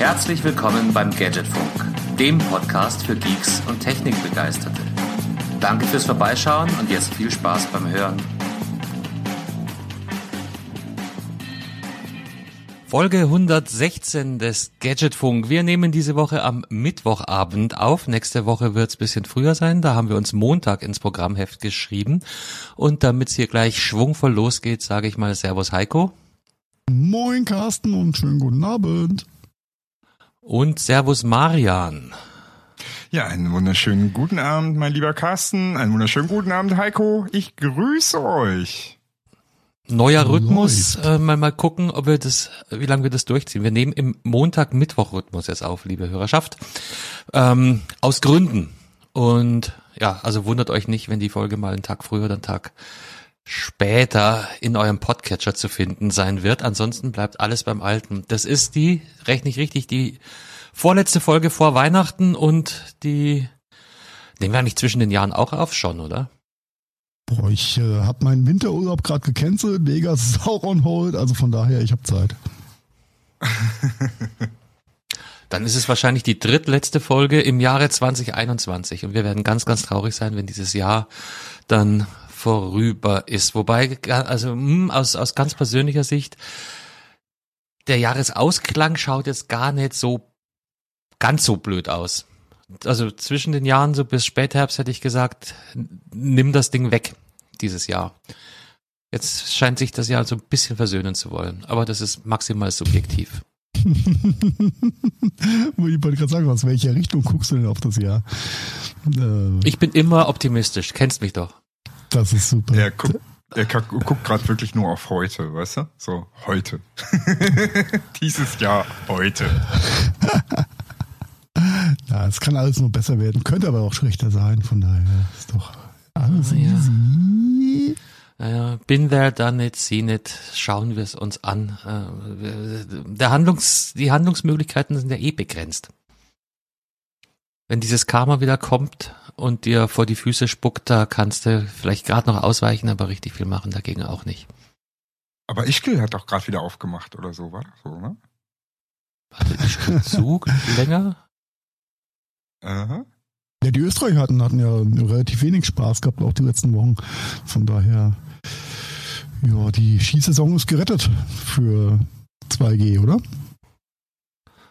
Herzlich willkommen beim Gadgetfunk, dem Podcast für Geeks und Technikbegeisterte. Danke fürs Vorbeischauen und jetzt viel Spaß beim Hören. Folge 116 des Gadgetfunk. Wir nehmen diese Woche am Mittwochabend auf. Nächste Woche wird es bisschen früher sein. Da haben wir uns Montag ins Programmheft geschrieben. Und damit es hier gleich schwungvoll losgeht, sage ich mal Servus Heiko. Moin Carsten und schönen guten Abend. Und Servus Marian. Ja, einen wunderschönen guten Abend, mein lieber Carsten. Einen wunderschönen guten Abend, Heiko. Ich grüße euch. Neuer Rhythmus, äh, mal mal gucken, ob wir das, wie lange wir das durchziehen. Wir nehmen im Montag-Mittwoch-Rhythmus jetzt auf, liebe Hörerschaft. Ähm, aus Gründen. Und ja, also wundert euch nicht, wenn die Folge mal einen Tag früher oder einen Tag später in eurem Podcatcher zu finden sein wird. Ansonsten bleibt alles beim Alten. Das ist die, rechne ich richtig, die vorletzte Folge vor Weihnachten und die nehmen wir eigentlich zwischen den Jahren auch auf schon, oder? Boah, ich äh, habe meinen Winterurlaub gerade gecancelt, Vegas ist auch on hold, also von daher, ich habe Zeit. Dann ist es wahrscheinlich die drittletzte Folge im Jahre 2021 und wir werden ganz, ganz traurig sein, wenn dieses Jahr dann vorüber ist. Wobei, also hm, aus, aus ganz persönlicher Sicht, der Jahresausklang schaut jetzt gar nicht so ganz so blöd aus. Also zwischen den Jahren so bis Spätherbst hätte ich gesagt, nimm das Ding weg dieses Jahr. Jetzt scheint sich das Jahr so ein bisschen versöhnen zu wollen, aber das ist maximal subjektiv. ich wollte gerade sagen, aus welcher Richtung guckst du denn auf das Jahr? Äh, ich bin immer optimistisch, kennst mich doch. Das ist super. Er guckt, er guckt gerade wirklich nur auf heute, weißt du? So, heute. Dieses Jahr, heute. ja, es kann alles nur besser werden, könnte aber auch schlechter sein, von daher ist doch alles ah, ja. easy. Naja, bin there, done it, seen it, schauen wir es uns an. Äh, der Handlungs, die Handlungsmöglichkeiten sind ja eh begrenzt. Wenn dieses Karma wieder kommt und dir vor die Füße spuckt, da kannst du vielleicht gerade noch ausweichen, aber richtig viel machen dagegen auch nicht. Aber Ischgl hat doch gerade wieder aufgemacht oder so, war das so, ne? Warte, Ischgl Zug länger? Aha. Ja, die Österreicher hatten, hatten ja relativ wenig Spaß gehabt, auch die letzten Wochen. Von daher, ja, die Skisaison ist gerettet für 2G, oder?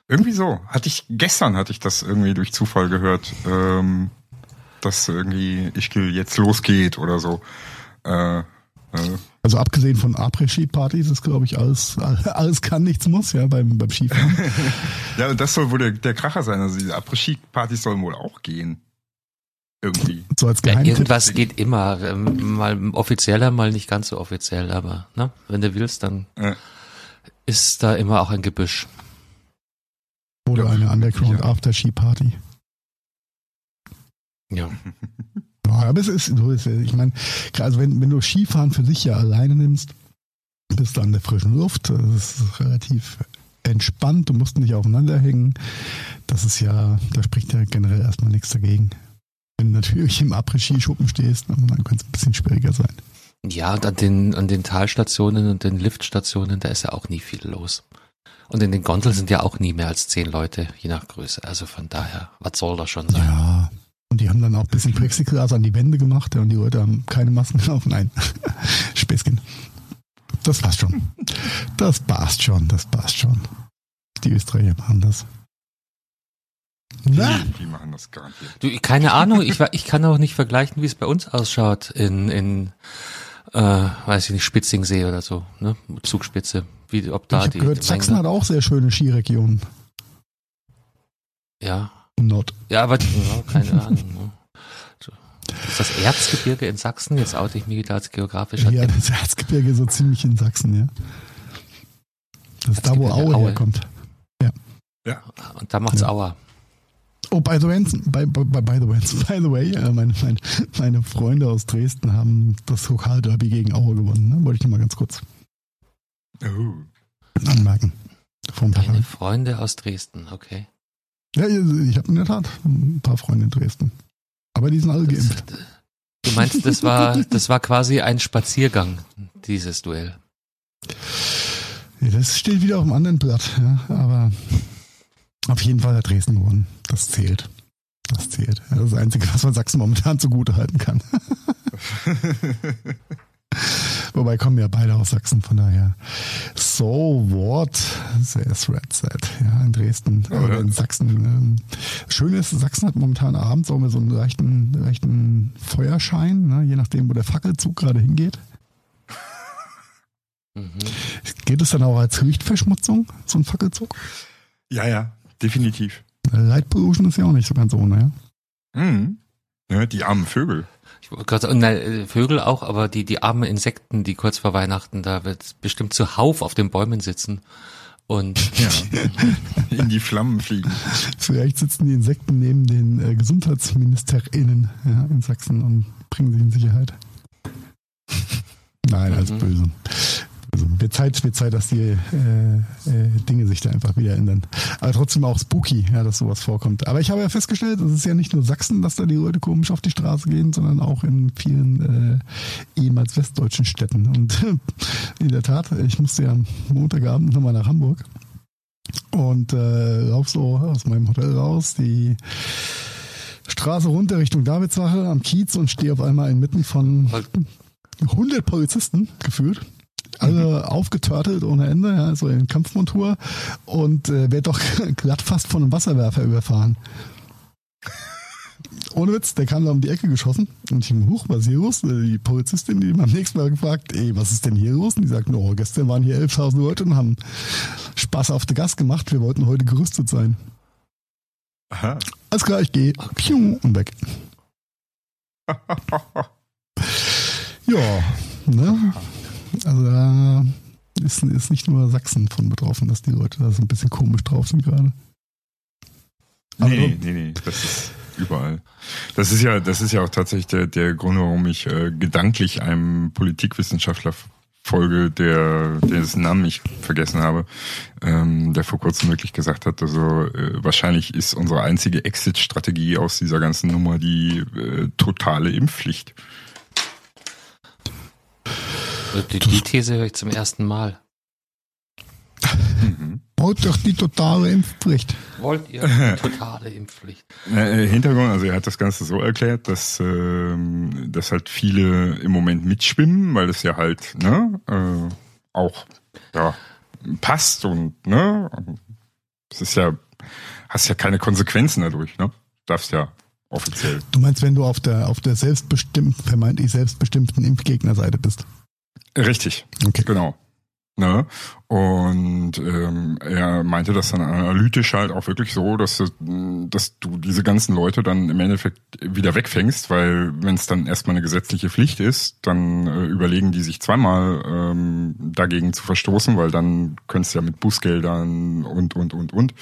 Irgendwie so. Hatte ich, gestern hatte ich das irgendwie durch Zufall gehört, ähm, dass irgendwie Ischgl jetzt losgeht oder so. Äh, also abgesehen von Après-Ski-Partys ist, glaube ich, alles, alles kann, nichts muss, ja, beim, beim Skifahren. ja, und das soll wohl der, der Kracher sein. Also diese Après-Ski-Partys sollen wohl auch gehen. Irgendwie. So als ja, irgendwas geht immer. Ähm, mal offizieller, mal nicht ganz so offiziell, aber ne, wenn du willst, dann ja. ist da immer auch ein Gebüsch. Oder ja, eine Underground After-Ski-Party. Ja. Aber es ist so, ich meine, also wenn, wenn du Skifahren für sich ja alleine nimmst, bist du an der frischen Luft, das ist relativ entspannt, du musst nicht aufeinander hängen. Das ist ja, da spricht ja generell erstmal nichts dagegen. Wenn du natürlich im Après-Ski-Schuppen stehst, dann könnte es ein bisschen schwieriger sein. Ja, und an den, an den Talstationen und den Liftstationen, da ist ja auch nie viel los. Und in den Gondeln sind ja auch nie mehr als zehn Leute, je nach Größe. Also von daher, was soll das schon sein? Ja, und die haben dann auch ein bisschen Plexiglas an die Wände gemacht und die Leute haben keine Masken auf. Nein, Späßchen. Das passt schon. Das passt schon, das passt schon. Die Österreicher machen das. Na? Die, die machen das garantiert. Du, keine Ahnung, ich, ich kann auch nicht vergleichen, wie es bei uns ausschaut in, in äh, weiß ich nicht, Spitzingsee oder so, ne? Zugspitze. Wie, ob da ich die, gehört, Sachsen hat auch sehr schöne Skiregionen. Ja, Not. Ja, aber ja, keine Ahnung. Ne? Ist das Erzgebirge in Sachsen? Jetzt oute ich mich wieder als geografischer Ja, das Erzgebirge so ziemlich in Sachsen, ja. Das ist da, wo Aue, Aue herkommt. Ja. Ja. Und da macht's ja. Aua. Oh, by the way, by, by, by the way, by the way äh, meine, meine, meine Freunde aus Dresden haben das Lokalderby gegen Aue gewonnen. Ne? Wollte ich noch mal ganz kurz oh. anmerken. Deine Freunde aus Dresden, okay. Ja, ich habe in der Tat ein paar Freunde in Dresden. Aber die sind alle geimpft. Du meinst, das war, das war quasi ein Spaziergang, dieses Duell? Ja, das steht wieder auf einem anderen Blatt, ja, aber Auf jeden Fall hat Dresden gewonnen. Das zählt. Das zählt. Das ist das Einzige, was man Sachsen momentan zugute halten kann. Wobei kommen ja beide aus Sachsen, von daher. So what? Says Red Set. Ja, in Dresden Ja, oder in Sachsen. Ähm, Schön ist, Sachsen hat momentan abends auch mal so einen leichten, leichten Feuerschein, ne, je nachdem, wo der Fackelzug gerade hingeht. Mhm. Geht es dann auch als Lichtverschmutzung, so ein Fackelzug? Ja, ja, definitiv. Light Pollution ist ja auch nicht so ganz ohne, ja. Mhm. Ja, die armen Vögel. Ich wollte gerade sagen, nein, äh, Vögel auch, aber die, die armen Insekten, die kurz vor Weihnachten da wird bestimmt zuhauf auf den Bäumen sitzen. Und Ja. In die Flammen fliegen. Vielleicht sitzen die Insekten neben den äh, GesundheitsministerInnen ja, in Sachsen und bringen sie in Sicherheit. Nein, Mhm. böse. Also, wird Zeit, wird Zeit, dass die äh, äh, Dinge sich da einfach wieder ändern. Aber trotzdem auch spooky, ja, dass sowas vorkommt. Aber ich habe ja festgestellt, es ist ja nicht nur Sachsen, dass da die Leute komisch auf die Straße gehen, sondern auch in vielen äh, ehemals westdeutschen Städten. Und in der Tat, ich musste ja am Montagabend nochmal nach Hamburg und äh, lauf so aus meinem Hotel raus, die Straße runter Richtung Davidsache am Kiez und stehe auf einmal inmitten von 100 Polizisten gefühlt. Alle aufgetörtelt ohne Ende, ja, so in Kampfmontur und äh, werd doch glatt fast von einem Wasserwerfer überfahren. Ohne Witz, der kam da um die Ecke geschossen und ich huch, was ist hier los? Äh, Die Polizistin, die beim nächsten Mal gefragt, ey, was ist denn hier los? Und die sagt, no, gestern waren hier 11.000 Leute und haben Spaß auf der Gas gemacht. Wir wollten heute gerüstet sein. Aha. Alles klar, ich gehe. Piu, und weg. Ja, ne? Also da ist, ist nicht nur Sachsen von betroffen, dass die Leute da so ein bisschen komisch drauf sind gerade. Aber- Nee, nee, nee, das ist überall. Das ist ja, das ist ja auch tatsächlich der, der Grund, warum ich äh, gedanklich einem Politikwissenschaftler folge, der, dessen Namen ich vergessen habe, ähm, der vor kurzem wirklich gesagt hat, also äh, wahrscheinlich ist unsere einzige Exit-Strategie aus dieser ganzen Nummer die äh, totale Impfpflicht. Die, die These höre ich zum ersten Mal. Mhm. Baut doch die totale Impfpflicht. Wollt ihr eine totale Impfpflicht? Äh, Hintergrund, also er hat das Ganze so erklärt, dass, ähm, dass halt viele im Moment mitschwimmen, weil es ja halt ne, äh, auch ja, passt und ne, es ist ja, hast ja keine Konsequenzen dadurch, ne? Darfst ja offiziell. Du meinst, wenn du auf der, auf der selbstbestimmten, vermeintlich selbstbestimmten Impfgegnerseite bist? Richtig, Okay. genau. Ne? Und ähm, er meinte das dann analytisch halt auch wirklich so, dass, du- dass du diese ganzen Leute dann im Endeffekt wieder wegfängst, weil wenn es dann erstmal eine gesetzliche Pflicht ist, dann äh, überlegen die sich zweimal ähm, dagegen zu verstoßen, weil dann könntest du ja mit Bußgeldern und und und und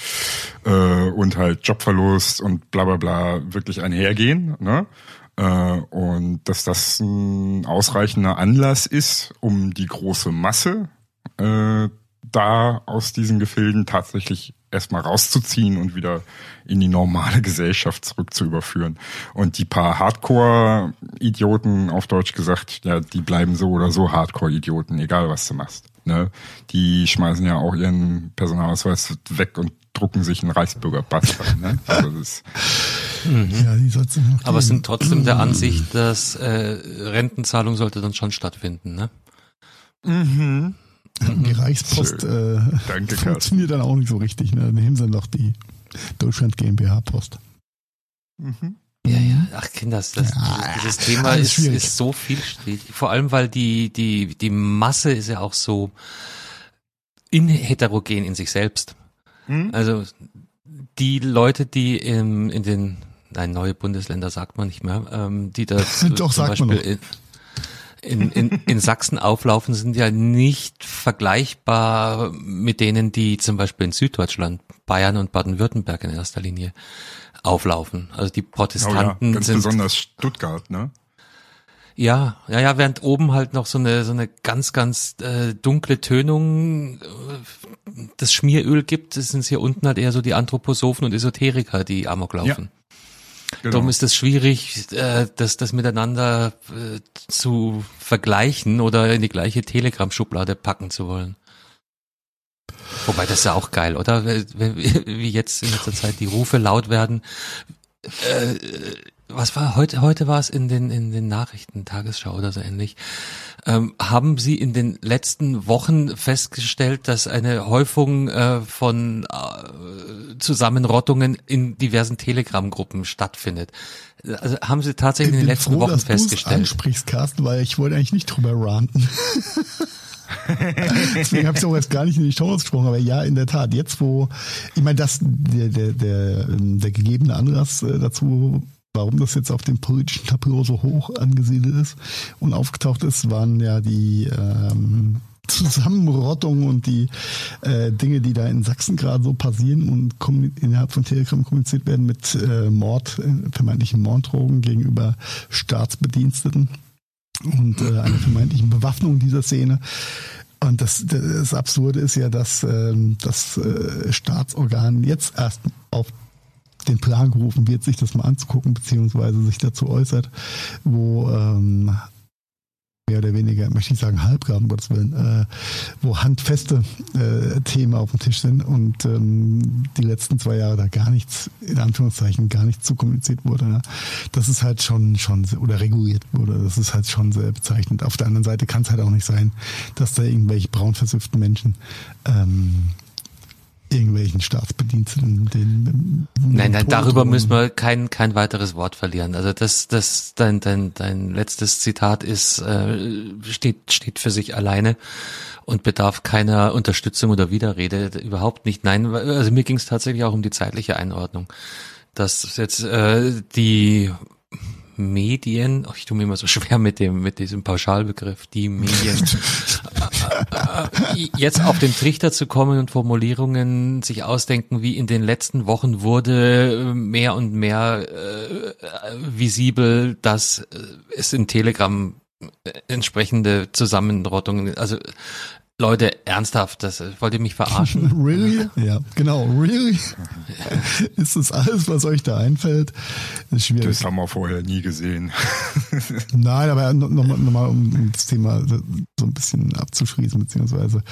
äh, und halt Jobverlust und bla bla bla wirklich einhergehen. Ne? Äh, und dass das ein ausreichender Anlass ist, um die große Masse äh, da aus diesen Gefilden tatsächlich erstmal rauszuziehen und wieder in die normale Gesellschaft zurück zu überführen. Und die paar Hardcore-Idioten, auf Deutsch gesagt, ja, die bleiben so oder so Hardcore-Idioten, egal was du machst. Ne? Die schmeißen ja auch ihren Personalausweis weg und drucken sich einen Reichsbürgerpass. ne? Also das, Ja, die soll's noch Mhm. Aber es geben. sind trotzdem der Ansicht, dass äh, Rentenzahlung sollte dann schon stattfinden, ne? mhm. Die Reichspost äh, Danke, funktioniert dann auch nicht so richtig. Ne? Dann nehmen sie doch die Deutschland GmbH Post. Mhm. Ja, ja. Ach Kinders, das, Ja, dieses Thema ist, ist so vielschichtig. Vor allem, weil die, die, die Masse ist ja auch so inheterogen in sich selbst. Mhm. Also die Leute, die im, in den, nein, neue Bundesländer sagt man nicht mehr, ähm, die da Doch, zum Beispiel in, in, in, in Sachsen auflaufen, sind ja nicht vergleichbar mit denen, die zum Beispiel in Süddeutschland, Bayern und Baden-Württemberg in erster Linie auflaufen. Also die Oh ja, Protestanten ganz sind besonders Stuttgart, ne? ja, ja, ja, während oben halt noch so eine so eine ganz ganz äh, dunkle Tönung äh, das Schmieröl gibt, sind es hier unten halt eher so die Anthroposophen und Esoteriker, die Amok laufen. Genau. Darum ist es schwierig, äh, das, das miteinander äh, zu vergleichen oder in die gleiche Telegram-Schublade packen zu wollen. Wobei das ist ja auch geil, oder? Wie jetzt in letzter Zeit die Rufe laut werden. Äh, was war heute? Heute war es in den in den Nachrichten Tagesschau oder so ähnlich. Ähm, haben Sie in den letzten Wochen festgestellt, dass eine Häufung äh, von äh, Zusammenrottungen in diversen Telegram-Gruppen stattfindet? Also haben Sie tatsächlich in den letzten froh, Wochen dass festgestellt? ansprichst, Carsten, weil ich wollte eigentlich nicht drüber ranten. Deswegen habe ich auch jetzt gar nicht in die Show gesprochen, aber ja, in der Tat, jetzt wo, ich meine, das, der, der, der, der gegebene Anlass äh, dazu warum das jetzt auf dem politischen Tableau so hoch angesiedelt ist und aufgetaucht ist, waren ja die ähm, Zusammenrottung und die äh, Dinge, die da in Sachsen gerade so passieren und innerhalb von Telegram kommuniziert werden mit äh, Mord, äh, vermeintlichen Morddrogen gegenüber Staatsbediensteten und äh, einer vermeintlichen Bewaffnung dieser Szene. Und das, das Absurde ist ja, dass ähm, das äh, Staatsorgan jetzt erst auf den Plan gerufen wird, sich das mal anzugucken, beziehungsweise sich dazu äußert, wo ähm, mehr oder weniger, möchte ich sagen, halbgar, um Gottes Willen, äh, wo handfeste äh, Themen auf dem Tisch sind und ähm, die letzten zwei Jahre da gar nichts, in Anführungszeichen, gar nichts zu kommuniziert wurde. Ne? Das ist halt schon, schon, oder reguliert wurde, das ist halt schon sehr bezeichnend. Auf der anderen Seite kann es halt auch nicht sein, dass da irgendwelche braun versüfften Menschen ähm, irgendwelchen Staatsbediensteten. Den, nein, nein, darüber müssen wir kein kein weiteres Wort verlieren. Also das das dein dein dein letztes Zitat ist äh, steht steht für sich alleine und bedarf keiner Unterstützung oder Widerrede überhaupt nicht. Nein, also mir ging es tatsächlich auch um die zeitliche Einordnung, dass jetzt äh, die Medien, oh, ich tue mir immer so schwer mit dem, mit diesem Pauschalbegriff, die Medien, jetzt auf den Trichter zu kommen und Formulierungen sich ausdenken, wie in den letzten Wochen wurde mehr und mehr äh, visibel, dass es in Telegram entsprechende Zusammenrottungen, also Leute, ernsthaft, das wollt ihr mich verarschen? really? Ja, genau, really? ist das alles, was euch da einfällt? Das, ist schwierig. das haben wir vorher nie gesehen. Nein, aber nochmal, noch mal, um das Thema so ein bisschen abzuschließen, beziehungsweise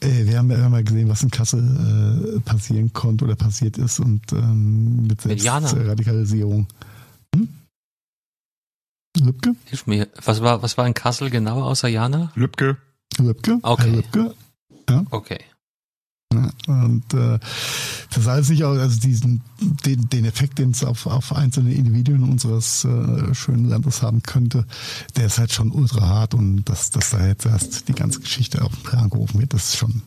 äh, wir, haben, wir haben ja gesehen, was in Kassel äh, passieren konnte oder passiert ist und ähm, mit Selbstradikalisierung. Hm? Lübcke? Hilf mir. Was war, was war in Kassel genau außer Jana? Lübcke. Lübcke. Okay. Lübcke. Ja. Okay. Und äh, das heißt nicht auch, also diesen, den, den Effekt, den es auf, auf einzelne Individuen unseres äh, schönen Landes haben könnte, der ist halt schon ultra hart und dass, dass da jetzt erst die ganze Geschichte auf den Plan gerufen wird, das ist schon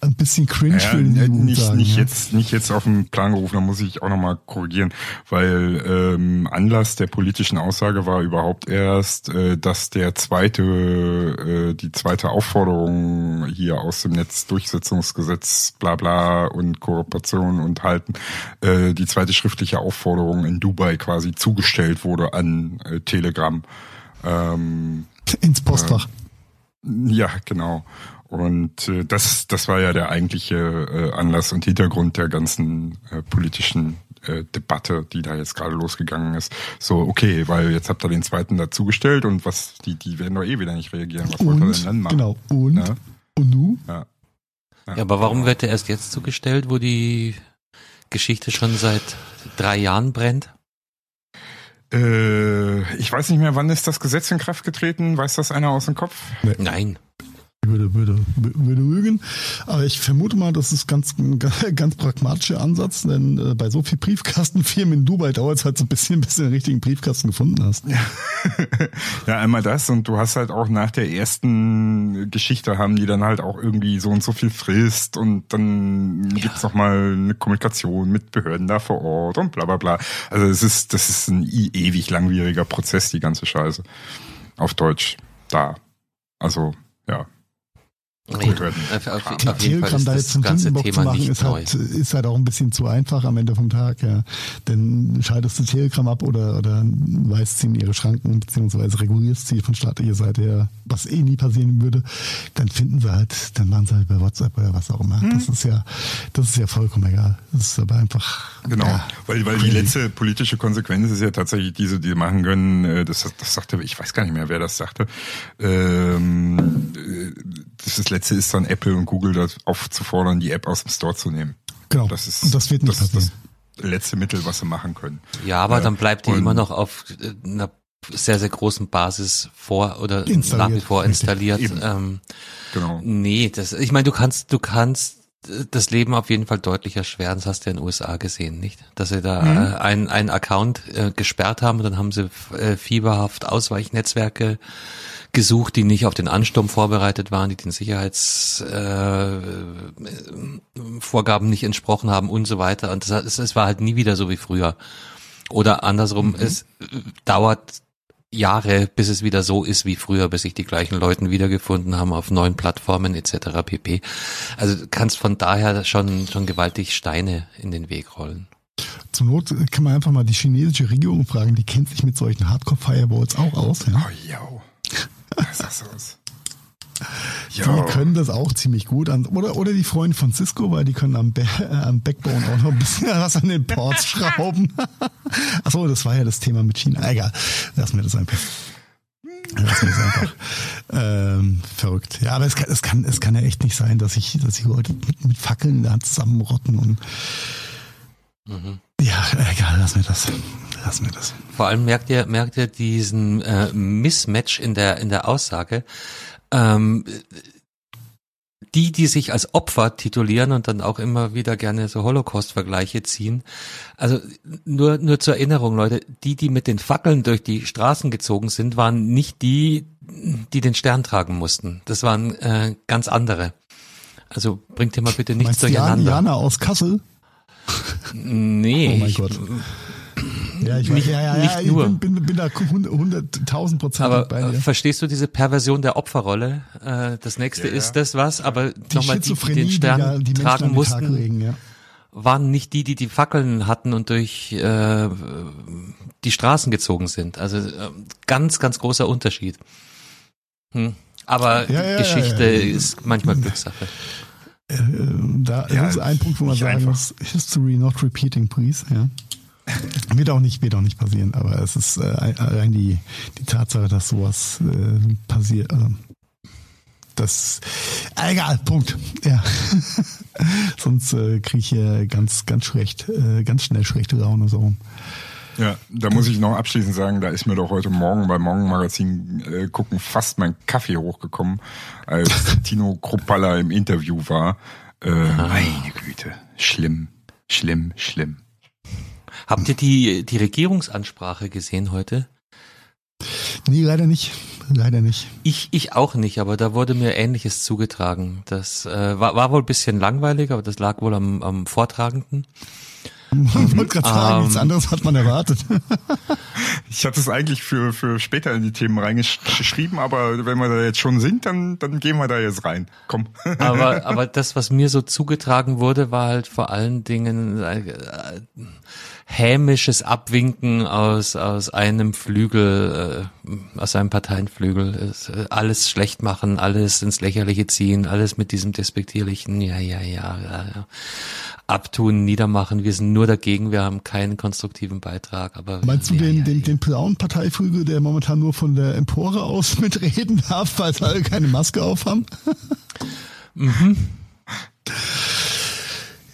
ein bisschen cringe ja, würde ich nicht, sagen, nicht ja. jetzt nicht jetzt auf den Plan gerufen, da muss ich auch nochmal korrigieren, weil ähm, Anlass der politischen Aussage war überhaupt erst, äh, dass der zweite, äh, die zweite Aufforderung hier aus dem Netzdurchsetzungsgesetz, bla bla und Kooperation und Halten, äh, die zweite schriftliche Aufforderung in Dubai quasi zugestellt wurde an äh, Telegram. Ähm, Ins Postfach. Äh, ja, genau. Und äh, das, das war ja der eigentliche äh, Anlass und Hintergrund der ganzen äh, politischen äh, Debatte, die da jetzt gerade losgegangen ist. So, okay, weil jetzt habt ihr den zweiten dazugestellt und was, die, die werden doch eh wieder nicht reagieren. Was und, wollt ihr denn dann machen? Genau, und, ja? und nu? Ja. ja. ja, aber warum wird der erst jetzt zugestellt, wo die Geschichte schon seit drei Jahren brennt? Äh, ich weiß nicht mehr, wann ist das Gesetz in Kraft getreten? Weiß das einer aus dem Kopf? Nee. Nein würde, würde, würde lügen. Aber ich vermute mal, das ist ganz, ganz pragmatischer Ansatz, denn äh, bei so viel Briefkastenfirmen in Dubai dauert es halt so ein bisschen, bis du den richtigen Briefkasten gefunden hast. Ja. ja, einmal das und du hast halt auch nach der ersten Geschichte haben die dann halt auch irgendwie so und so viel Frist und dann ja. gibt's noch mal eine Kommunikation mit Behörden da vor Ort und bla bla bla. Also es ist, das ist ein ewig langwieriger Prozess, die ganze Scheiße. Auf Deutsch. Da. Also, ja. Gut. Auf, auf, auf ist da jetzt zum Thema zu machen, ist halt, ist halt auch ein bisschen zu einfach am Ende vom Tag. Ja. Denn schaltest du Telegram ab oder, oder weist sie in ihre Schranken, beziehungsweise regulierst sie von staatlicher Seite her, was eh nie passieren würde, dann finden sie halt, dann machen sie halt bei WhatsApp oder was auch immer. Hm. Das ist ja, das ist ja vollkommen egal. Das ist aber einfach. Genau, ja, weil, weil die letzte politische Konsequenz ist ja tatsächlich diese, die machen können, äh, das, das sagte, ich weiß gar nicht mehr, wer das sagte, ähm, äh, das das letzte ist dann Apple und Google das aufzufordern, die App aus dem Store zu nehmen. Genau. Das ist, und das wird nicht das, passieren. das letzte Mittel, was sie machen können. Ja, aber Äh, dann bleibt die immer noch auf äh, einer sehr, sehr großen Basis vor oder Installiert, nach wie vor installiert. Ähm, Genau. nee, das, ich meine, du kannst, du kannst äh, das Leben auf jeden Fall deutlich erschweren. Das hast du ja in den USA gesehen, nicht? Dass sie da Mhm. äh, einen, einen Account äh, gesperrt haben und dann haben sie äh, fieberhaft Ausweichnetzwerke gesucht, die nicht auf den Ansturm vorbereitet waren, die den Sicherheitsvorgaben äh, Vorgaben nicht entsprochen haben und so weiter. Und das, es, es war halt nie wieder so wie früher. Oder andersrum, es äh, dauert Jahre, bis es wieder so ist wie früher, bis sich die gleichen Leuten wiedergefunden haben auf neuen Plattformen etc. pp. Also du kannst von daher schon schon gewaltig Steine in den Weg rollen. Zur Not kann man einfach mal die chinesische Regierung fragen, die kennt sich mit solchen Hardcore-Firewalls auch aus. Ja? Oh. Was ist das? Die können das auch ziemlich gut. An, oder, oder die Freunde von Cisco, weil die können am, Ba- äh, am Backbone auch noch ein bisschen was an den Ports schrauben. Achso, das war ja das Thema mit China. Egal, lassen wir das einfach. Das einfach. Ähm, verrückt. Ja, aber es kann, es kann, es kann ja echt nicht sein, dass sich, dass sich Leute mit, mit Fackeln Hand zusammenrotten und ja, egal, lassen wir das. Lassen wir das. Vor allem merkt ihr, merkt ihr diesen äh, Mismatch in der, in der Aussage. Ähm, die, die sich als Opfer titulieren und dann auch immer wieder gerne so Holocaust-Vergleiche ziehen. Also nur, nur zur Erinnerung, Leute, die, die mit den Fackeln durch die Straßen gezogen sind, waren nicht die, die den Stern tragen mussten. Das waren äh, ganz andere. Also bringt ihr mal bitte nichts Meinst durcheinander. Jana aus Kassel? Nee, Oh mein ich, Gott. Ja, ich Nicht- weiß, ja, ja, nicht ja, nur. ich bin, bin, bin da hunderttausend Prozent Aber bei äh, dir. verstehst du diese Perversion der Opferrolle? Äh, das nächste Ja, ist das was, aber Die nochmal die, die den Stern die, die tragen mussten, legen, ja. waren nicht die, die die Fackeln hatten und durch äh, die Straßen gezogen sind. Also äh, ganz, ganz großer Unterschied. Hm. Aber Ja, ja, Geschichte ja, ja. ist manchmal Glückssache. Äh, da Ja, ist ein Punkt, wo man sagen muss, History not repeating, please. Ja. Wird auch nicht, wird auch nicht passieren, aber es ist äh, allein die, die Tatsache, dass sowas äh, passiert. Also, das egal, Punkt. Ja. Sonst äh, kriege ich hier ganz, ganz schlecht, äh, ganz schnell schlechte Laune so. Ja, da muss ich noch abschließend sagen, da ist mir doch heute Morgen beim Morgenmagazin äh, gucken fast mein Kaffee hochgekommen, als Tino Kruppalla im Interview war. Äh, meine Güte, schlimm, schlimm, schlimm. Habt ihr die, die Regierungsansprache gesehen heute? Nee, leider nicht. Leider nicht. Ich, ich auch nicht, aber da wurde mir Ähnliches zugetragen. Das äh, war, war wohl ein bisschen langweilig, aber das lag wohl am, am Vortragenden. Ich wollte gerade sagen, nichts Ähm. anderes hat man erwartet. Ich hatte es eigentlich für, für später in die Themen reingeschrieben, aber wenn wir da jetzt schon sind, dann, dann gehen wir da jetzt rein. Komm. Aber, aber das, was mir so zugetragen wurde, war halt vor allen Dingen äh, hämisches Abwinken aus, aus einem Flügel, äh, aus einem Parteienflügel. Äh, alles schlecht machen, alles ins Lächerliche ziehen, alles mit diesem despektierlichen, ja, ja, ja, ja, ja. Abtun, niedermachen, wir sind nur dagegen, wir haben keinen konstruktiven Beitrag. Aber Meinst du ja, den, ja, den, ja. den blauen Parteiflügel, der momentan nur von der Empore aus mitreden darf, weil sie alle keine Maske auf haben?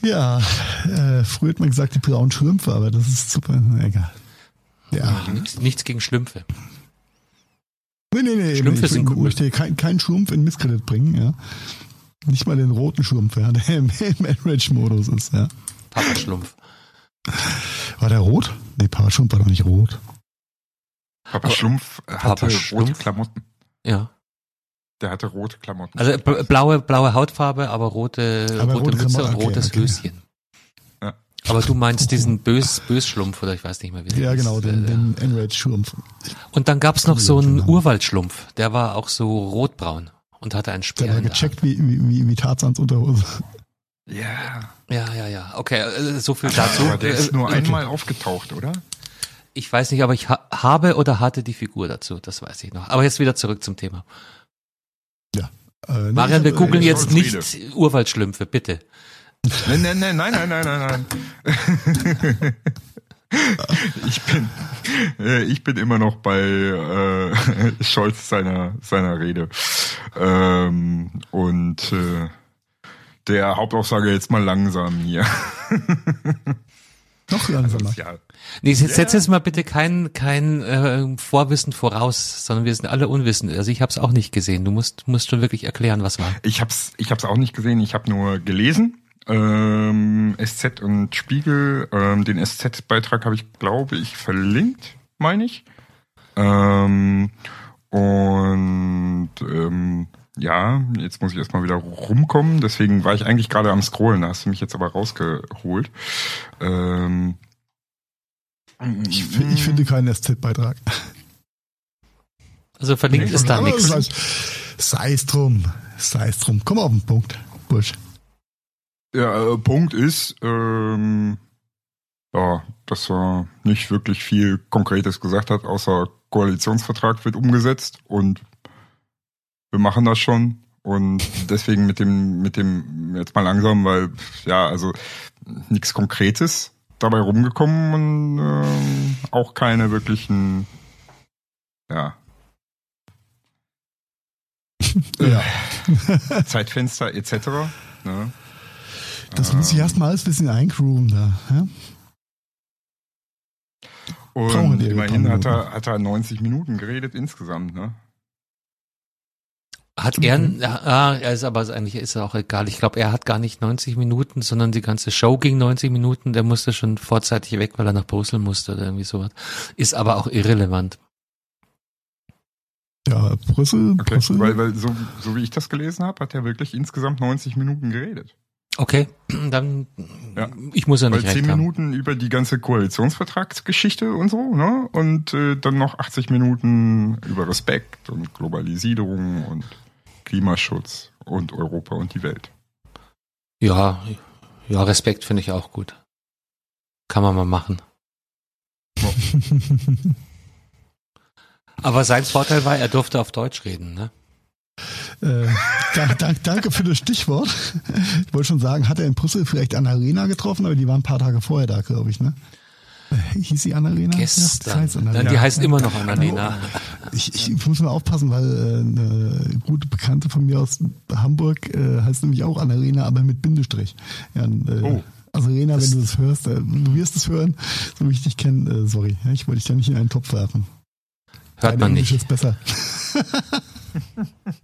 Ja, äh, früher hat man gesagt, die blauen Schlümpfe, aber das ist super, na, egal. Ja, Nichts, nichts gegen Schlümpfe. nee, nee, nee. Schlümpfe ich, sind ich cool. möchte keinen kein Schlumpf in Misskredit bringen, ja. Nicht mal den roten Schlumpf, ja, der im, im Enrage-Modus ist, ja. Papa Schlumpf. War der rot? Nee, Papa Schlumpf war doch nicht rot. Papa Schlumpf hatte Papa rote Schlumpf? Klamotten. Ja. Der hatte rote Klamotten. Also bl- blaue, blaue Hautfarbe, aber rote, Aber rote rote Mütze Klamotten, und okay, rotes okay. Höschen. Ja. Aber du meinst diesen Bös, Bösschlumpf oder ich weiß nicht mehr wie der Ja, genau, den, Äh, den Enrage-Schlumpf. Und dann gab's noch so einen Genau. Urwaldschlumpf, der war auch so rotbraun und hatte einen Der Speer. hat der gecheckt wie, wie, wie, wie Tarzans Unterhose. ja. Ja, ja, ja. Okay, äh, so viel dazu. Aber der ist Äh, nur okay. einmal aufgetaucht, oder? Ich weiß nicht, aber ich ha habe oder hatte die Figur dazu, das weiß ich noch. Aber jetzt wieder zurück zum Thema. Äh, nee, Marian, wir googeln äh, jetzt Friede. nicht Urwaldschlümpfe, bitte. Nein, nein, nein, nein, nein, nein, nein, nein. ich bin, äh, ich bin immer noch bei äh, Scholz seiner seiner Rede ähm, und äh, der Hauptaussage jetzt mal langsam hier. Noch langsamer. Also, ja, Nee, setz, setz jetzt mal bitte kein, kein äh, Vorwissen voraus, sondern wir sind alle unwissend. Also ich habe es auch nicht gesehen. Du musst, musst schon wirklich erklären, was war. ich hab's ich hab's auch nicht gesehen. Ich habe nur gelesen. Ähm, SZ und Spiegel. Ähm, den SZ-Beitrag habe ich, glaube ich, verlinkt, meine ich. Ähm, und ähm, ja, jetzt muss ich erstmal wieder rumkommen. Deswegen war ich eigentlich gerade am Scrollen. Da hast du mich jetzt aber rausgeholt. Ähm, Ich, ich finde keinen SZ-Beitrag. Also verlinkt ist da nichts. Sei sei es drum. Sei es drum. Komm auf den Punkt, Bursch. Ja, äh, Punkt ist, ähm, ja, dass er nicht wirklich viel Konkretes gesagt hat, außer Koalitionsvertrag wird umgesetzt und wir machen das schon. Und deswegen mit dem, mit dem, jetzt mal langsam, weil, ja, also nichts Konkretes dabei rumgekommen und ähm, auch keine wirklichen, ja, Ja. Zeitfenster etc. Ne? Das muss ich erstmal alles ein bisschen eingrooven da. Ja? Und immerhin hat er, hat er 90 Minuten geredet insgesamt, ne? Hat er, ah, er ist aber eigentlich ist auch egal. Ich glaube, er hat gar nicht 90 Minuten, sondern die ganze Show ging 90 Minuten. Der musste schon vorzeitig weg, weil er nach Brüssel musste oder irgendwie sowas. Ist aber auch irrelevant. Ja, Brüssel, Okay, Brüssel. weil, weil so, so wie ich das gelesen habe, hat er wirklich insgesamt 90 Minuten geredet. Okay, dann Ja. ich muss ja Weil nicht 10 recht haben. Minuten über die ganze Koalitionsvertragsgeschichte und so, ne? Und äh, dann noch 80 Minuten über Respekt und Globalisierung und Klimaschutz und Europa und die Welt. Ja, ja, Respekt finde ich auch gut. Kann man mal machen. Aber sein Vorteil war, er durfte auf Deutsch reden, ne? Äh, dank, dank, danke für das Stichwort. Ich wollte schon sagen, hat er in Brüssel vielleicht Annarena getroffen, aber die waren ein paar Tage vorher da, glaube ich, ne? Äh, Hieß sie das Gestern. heißt Dann, Annarena. die heißt immer noch Annalena. Ich, ich muss mal aufpassen, weil äh, eine gute Bekannte von mir aus Hamburg äh, heißt nämlich auch Annarena, aber mit Bindestrich. Ja, Oh. Also Rena, wenn du das hörst, du wirst es hören, so wie ich dich kenne, sorry, ich wollte dich da nicht in einen Topf werfen. Hört Dein man Englisch nicht. ist besser.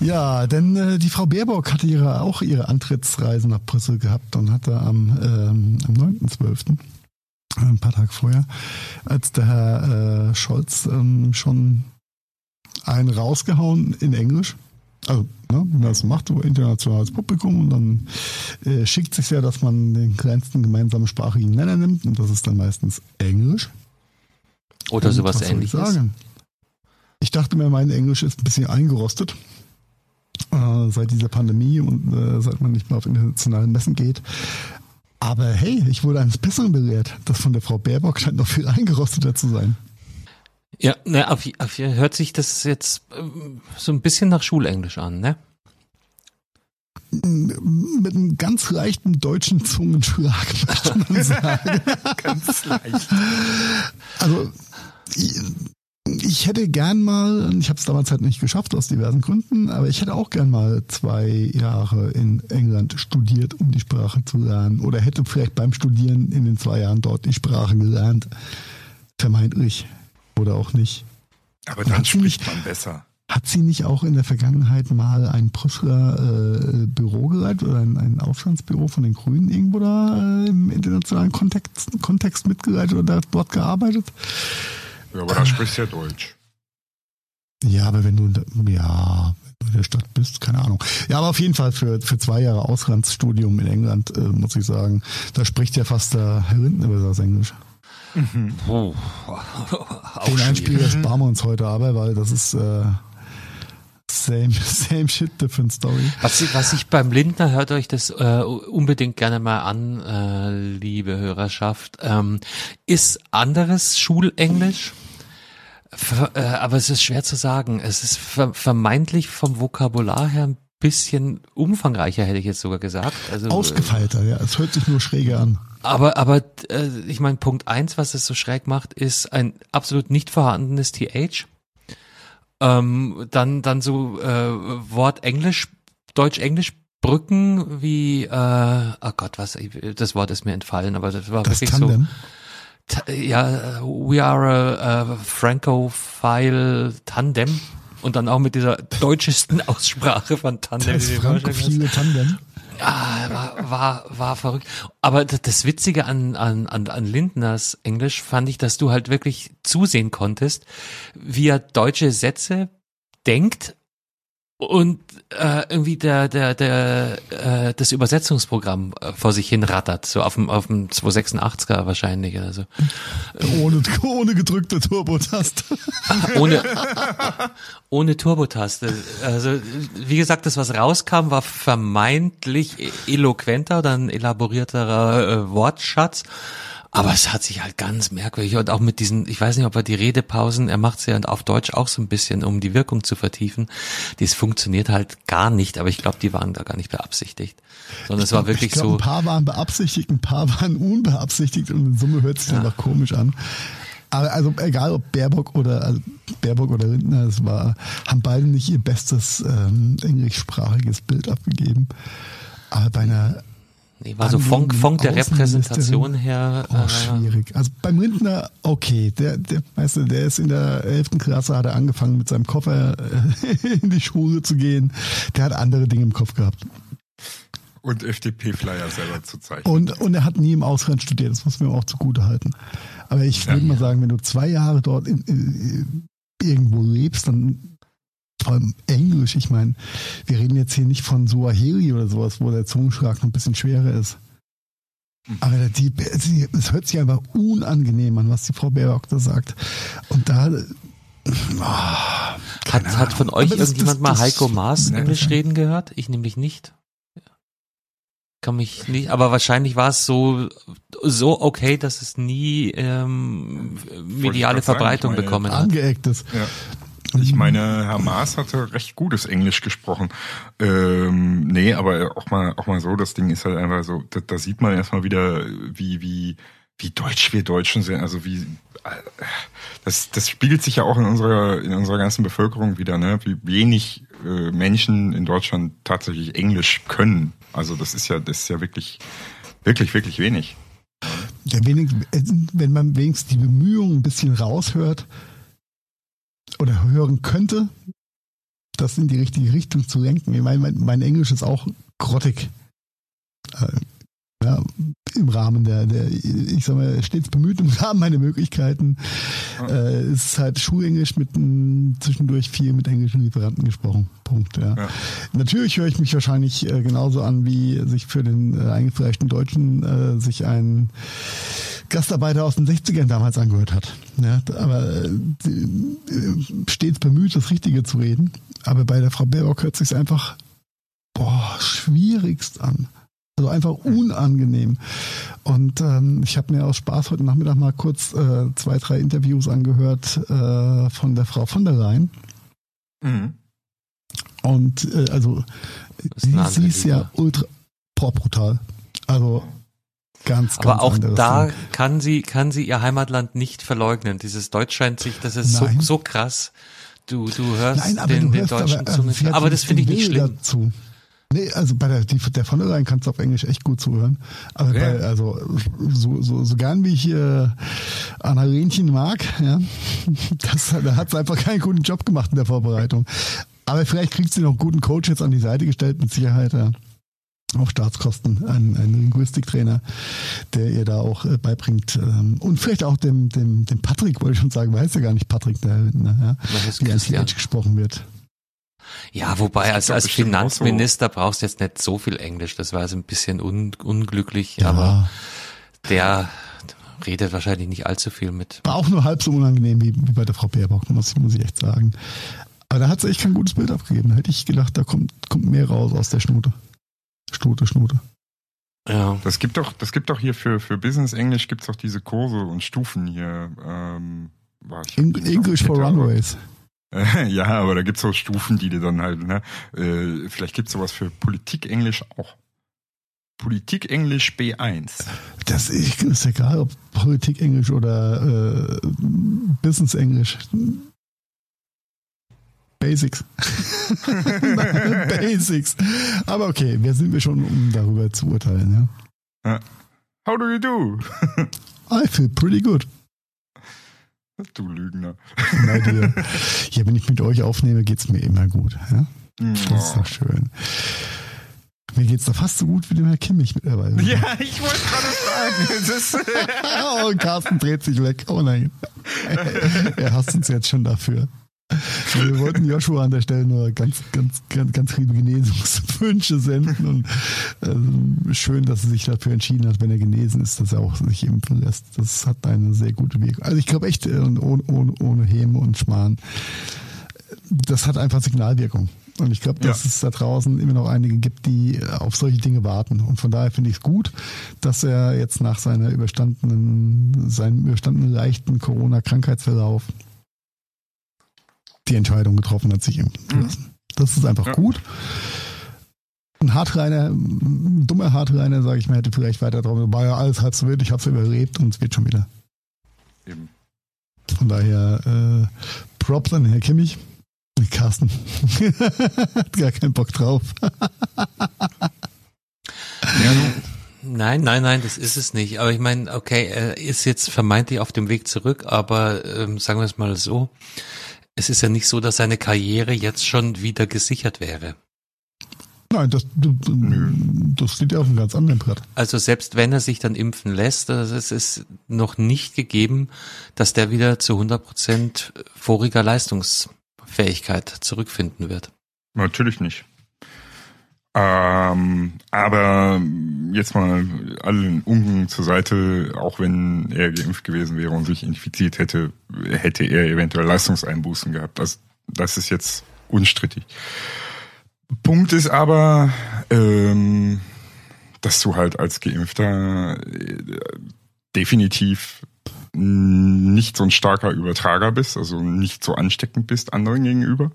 ja, denn äh, die Frau Baerbock hatte ihre, auch ihre Antrittsreise nach Brüssel gehabt und hatte am, ähm, am 9.12., äh, ein paar Tage vorher, als der Herr äh, Scholz ähm, schon einen rausgehauen in Englisch. Also, ne, wie man das macht, über internationales Publikum und dann äh, schickt sich ja, dass man den kleinsten gemeinsamen sprachlichen Nenner nimmt und das ist dann meistens Englisch. Oder Und sowas was soll ich ähnliches. sagen? Ich dachte mir, mein Englisch ist ein bisschen eingerostet äh, seit dieser Pandemie und äh, seit man nicht mehr auf internationalen Messen geht. Aber hey, ich wurde eines Besseren belehrt. Das von der Frau Baerbock scheint noch viel eingerosteter zu sein. Ja, ne, auf, auf, hört sich das jetzt ähm, so ein bisschen nach Schulenglisch an, ne? Mit einem ganz leichten deutschen Zungenschlag, möchte man sagen. Ganz leicht. Also ich, hätte gern mal, ich habe es damals halt nicht geschafft aus diversen Gründen, aber ich hätte auch gern mal zwei Jahre in England studiert, um die Sprache zu lernen. Oder hätte vielleicht beim Studieren in den zwei Jahren dort die Sprache gelernt. Vermeintlich. Oder auch nicht. Aber dann hat sie spricht nicht- man besser. Hat sie nicht auch in der Vergangenheit mal ein Brüsseler äh, Büro geleitet oder ein, ein Aufstandsbüro von den Grünen irgendwo da äh, im internationalen Kontext, Kontext mitgeleitet oder dort gearbeitet? Ja, aber da sprichst du ja Deutsch. Ja, aber wenn du, in der- ja, wenn du in der Stadt bist, keine Ahnung. Ja, aber auf jeden Fall für, für zwei Jahre Auslandsstudium in England, äh, muss ich sagen, da spricht ja fast der Herr Rinden über das Englisch. Oh, Den Einspieler sparen wir uns heute aber, weil das ist äh, same, same shit, different story. Was, ich- was ich beim Lindner, hört euch das äh, unbedingt gerne mal an, äh, liebe Hörerschaft, ähm, ist anderes Schulenglisch, Ver, äh, aber es ist schwer zu sagen. Es ist ver, vermeintlich vom Vokabular her ein bisschen umfangreicher, hätte ich jetzt sogar gesagt. Also, Ausgefeilter, ja. Es hört sich nur schräger an. Aber, aber äh, ich meine, Punkt eins, was es so schräg macht, ist ein absolut nicht vorhandenes TH. Ähm, dann, dann so äh, Wort Englisch, Deutsch-Englisch Brücken wie, äh, oh Gott, was, das Wort ist mir entfallen, aber das war Das wirklich Tandem. so. Ja, we are a, a Francophile Tandem. Und dann auch mit dieser deutschesten Aussprache von Tandem. Das frankophile Tandem. Ja, war, war, war verrückt. Aber das, das Witzige an, an, an, an Lindners Englisch fand ich, dass du halt wirklich zusehen konntest, wie er deutsche Sätze denkt und äh, irgendwie der, der, der, äh, das Übersetzungsprogramm äh, vor sich hin rattert, so auf dem, auf dem 286er wahrscheinlich oder so. Ohne, ohne gedrückte Turbotaste. Ohne, ohne Turbotaste. Also, wie gesagt, das, was rauskam, war vermeintlich eloquenter oder ein elaborierterer äh, Wortschatz. Aber es hat sich halt ganz merkwürdig und auch mit diesen, ich weiß nicht, ob er die Redepausen, er macht sie ja auf Deutsch auch so ein bisschen, um die Wirkung zu vertiefen. Das funktioniert halt gar nicht, aber ich glaube, die waren da gar nicht beabsichtigt. Sondern es war wirklich ich glaub, so. Ein paar waren beabsichtigt, ein paar waren unbeabsichtigt und in Summe hört sich Ja. einfach komisch an. Aber also egal ob Baerbock oder also Baerbock oder Lindner, es war, haben beide nicht ihr bestes ähm, englischsprachiges Bild abgegeben. Aber bei einer Nee, war so Funk, Anliegen, Funk der. Repräsentation her. Oh, äh, schwierig. Also beim Rindner, okay, der, der, weißt du, der ist in der 11. Klasse, hat er angefangen mit seinem Koffer äh, in die Schule zu gehen. Der hat andere Dinge im Kopf gehabt. Und FDP-Flyer selber zu zeichnen. Und, und er hat nie im Ausland studiert, das muss man ihm auch zugute halten. Aber ich Ja, würde mal sagen, wenn du zwei Jahre dort in, in, irgendwo lebst, dann vor allem Englisch, ich meine, wir reden jetzt hier nicht von Suaheli oder sowas, wo der Zungenschlag noch ein bisschen schwerer ist. Aber die, sie- es hört sich einfach unangenehm an, was die Frau Baerbock da sagt. Und da, ah, Hat, hat von euch das- irgendjemand das- mal das- Heiko Maas Englisch reden gehört? Ich nämlich nicht. Kann mich nicht, aber wahrscheinlich war es so, so okay, dass es nie ähm, mediale Verbreitung bekommen hat. angeeckt ist. Ja. Ich meine, Herr Maas hatte recht gutes Englisch gesprochen. Ähm, nee, aber auch mal, auch mal so, das Ding ist halt einfach so, da, da sieht man erstmal wieder, wie, wie, wie deutsch wir Deutschen sind, also wie, äh, das, das spiegelt sich ja auch in unserer, in unserer ganzen Bevölkerung wieder, ne, wie wenig äh, Menschen in Deutschland tatsächlich Englisch können. Also das ist ja, das ist ja wirklich, wirklich, wirklich wenig. Ja, wenig, wenn man wenigstens die Bemühungen ein bisschen raushört oder hören könnte, das in die richtige Richtung zu lenken. Ich meine, mein, mein Englisch ist auch grottig. Äh, ja, Im Rahmen der, der, ich sag mal, stets bemüht im Rahmen meiner Möglichkeiten. Äh, es ist halt Schulenglisch mit m, zwischendurch viel mit englischen Lieferanten gesprochen. Punkt. Ja. Ja. Natürlich höre ich mich wahrscheinlich äh, genauso an, wie sich für den äh, eingefleischten Deutschen äh, sich ein Gastarbeiter aus den 60ern damals angehört hat. Ja, aber äh, stets bemüht, das Richtige zu reden. Aber bei der Frau Baerbock hört sich einfach boah, schwierigst an. Also einfach unangenehm. Und ähm, ich habe mir aus Spaß heute Nachmittag mal kurz äh, zwei, drei Interviews angehört äh, von der Frau von der Leyen. Mhm. Und äh, also sie, ist ja ultra boah, brutal. Also ganz, ganz Aber auch da Ding. kann sie, kann sie ihr Heimatland nicht verleugnen. Dieses Deutsch scheint sich, das ist so, Nein. so krass. Du, du hörst Nein, aber den, du den hörst deutschen aber, also, sie hat Aber das finde ich den nicht schlimm. Dazu. Nee, also bei der, die, der von der Leyen kannst du auf Englisch echt gut zuhören. Aber Ja. bei, also so, so, so gern wie ich äh, Anna Rehnchen mag, ja, das, da hat sie einfach keinen guten Job gemacht in der Vorbereitung. Aber vielleicht kriegt sie noch einen guten Coach jetzt an die Seite gestellt, mit Sicherheit. Ja. Auf Staatskosten, ein, ein Linguistiktrainer, der ihr da auch äh, beibringt. Ähm, und vielleicht auch dem, dem, dem Patrick, wollte ich schon sagen, weiß ja gar nicht Patrick, der, ne, ja, wie Christian. TH gesprochen wird. Ja, wobei als, als auch so- Finanzminister brauchst du jetzt nicht so viel Englisch. Das war so ein bisschen un, unglücklich, Ja, aber der redet wahrscheinlich nicht allzu viel mit. War auch nur halb so unangenehm wie, wie bei der Frau Baerbock, muss, muss ich echt sagen. Aber da hat sie echt kein gutes Bild abgegeben. Da hätte ich gedacht, da kommt, kommt mehr raus aus der Schnute. Schnute, Schnute. Ja. Das gibt doch, das gibt doch hier für, für Business Englisch gibt's doch diese Kurse und Stufen hier. Ähm, In, English for Runways. ja, aber da gibt's so Stufen, die dir dann halt, ne? Äh, vielleicht gibt's sowas für Politikenglisch auch. Politikenglisch B1. Das ist egal, ob Politikenglisch oder äh, Businessenglisch. Basics. Basics. Aber okay, wer sind wir schon, um darüber zu urteilen, ja? How do you do? I feel pretty good. Du Lügner. Na dir. Ja, wenn ich mit euch aufnehme, geht's mir immer gut. Ja? Das ist doch schön. Mir geht's doch fast so gut wie dem Herr Kimmich mittlerweile. Ja, ich wollte gerade sagen. oh, Carsten dreht sich weg. Oh nein. Er hasst uns jetzt schon dafür. Wir wollten Joshua an der Stelle nur ganz, ganz, ganz, ganz liebe Genesungswünsche senden und äh, schön, dass er sich dafür entschieden hat, wenn er genesen ist, dass er auch sich impfen lässt. Das hat eine sehr gute Wirkung. Also ich glaube echt, äh, ohne, ohne, ohne Häme und Schmarrn, das hat einfach Signalwirkung. Und ich glaube, dass ja. es da draußen immer noch einige gibt, die auf solche Dinge warten. Und von daher finde ich es gut, dass er jetzt nach seiner überstandenen, seinem überstandenen leichten Corona-Krankheitsverlauf die Entscheidung getroffen hat, sich impfen zu mhm. lassen. Das ist einfach ja. gut. Ein Hartreiner, ein dummer Hartreiner, sage ich mir, hätte vielleicht weiter drauf, war ja alles halb so wild, ich habe es überlebt und es wird schon wieder. Eben. Von daher äh, Props an Herr Kimmich. Carsten hat gar keinen Bock drauf. ja, Nein, nein, nein, das ist es nicht. Aber ich meine, okay, er ist jetzt vermeintlich auf dem Weg zurück, aber ähm, sagen wir es mal so, es ist ja nicht so, dass seine Karriere jetzt schon wieder gesichert wäre. Nein, das, das steht ja auf einem ganz anderen Brett. Also selbst wenn er sich dann impfen lässt, also es ist noch nicht gegeben, dass der wieder zu 100 Prozent voriger Leistungsfähigkeit zurückfinden wird. Natürlich nicht. Ähm, aber jetzt mal allen Unken zur Seite, auch wenn er geimpft gewesen wäre und sich infiziert hätte, hätte er eventuell Leistungseinbußen gehabt. Das, das ist jetzt unstrittig. Punkt ist aber, ähm, dass du halt als Geimpfter äh, definitiv nicht so ein starker Übertrager bist, also nicht so ansteckend bist anderen gegenüber.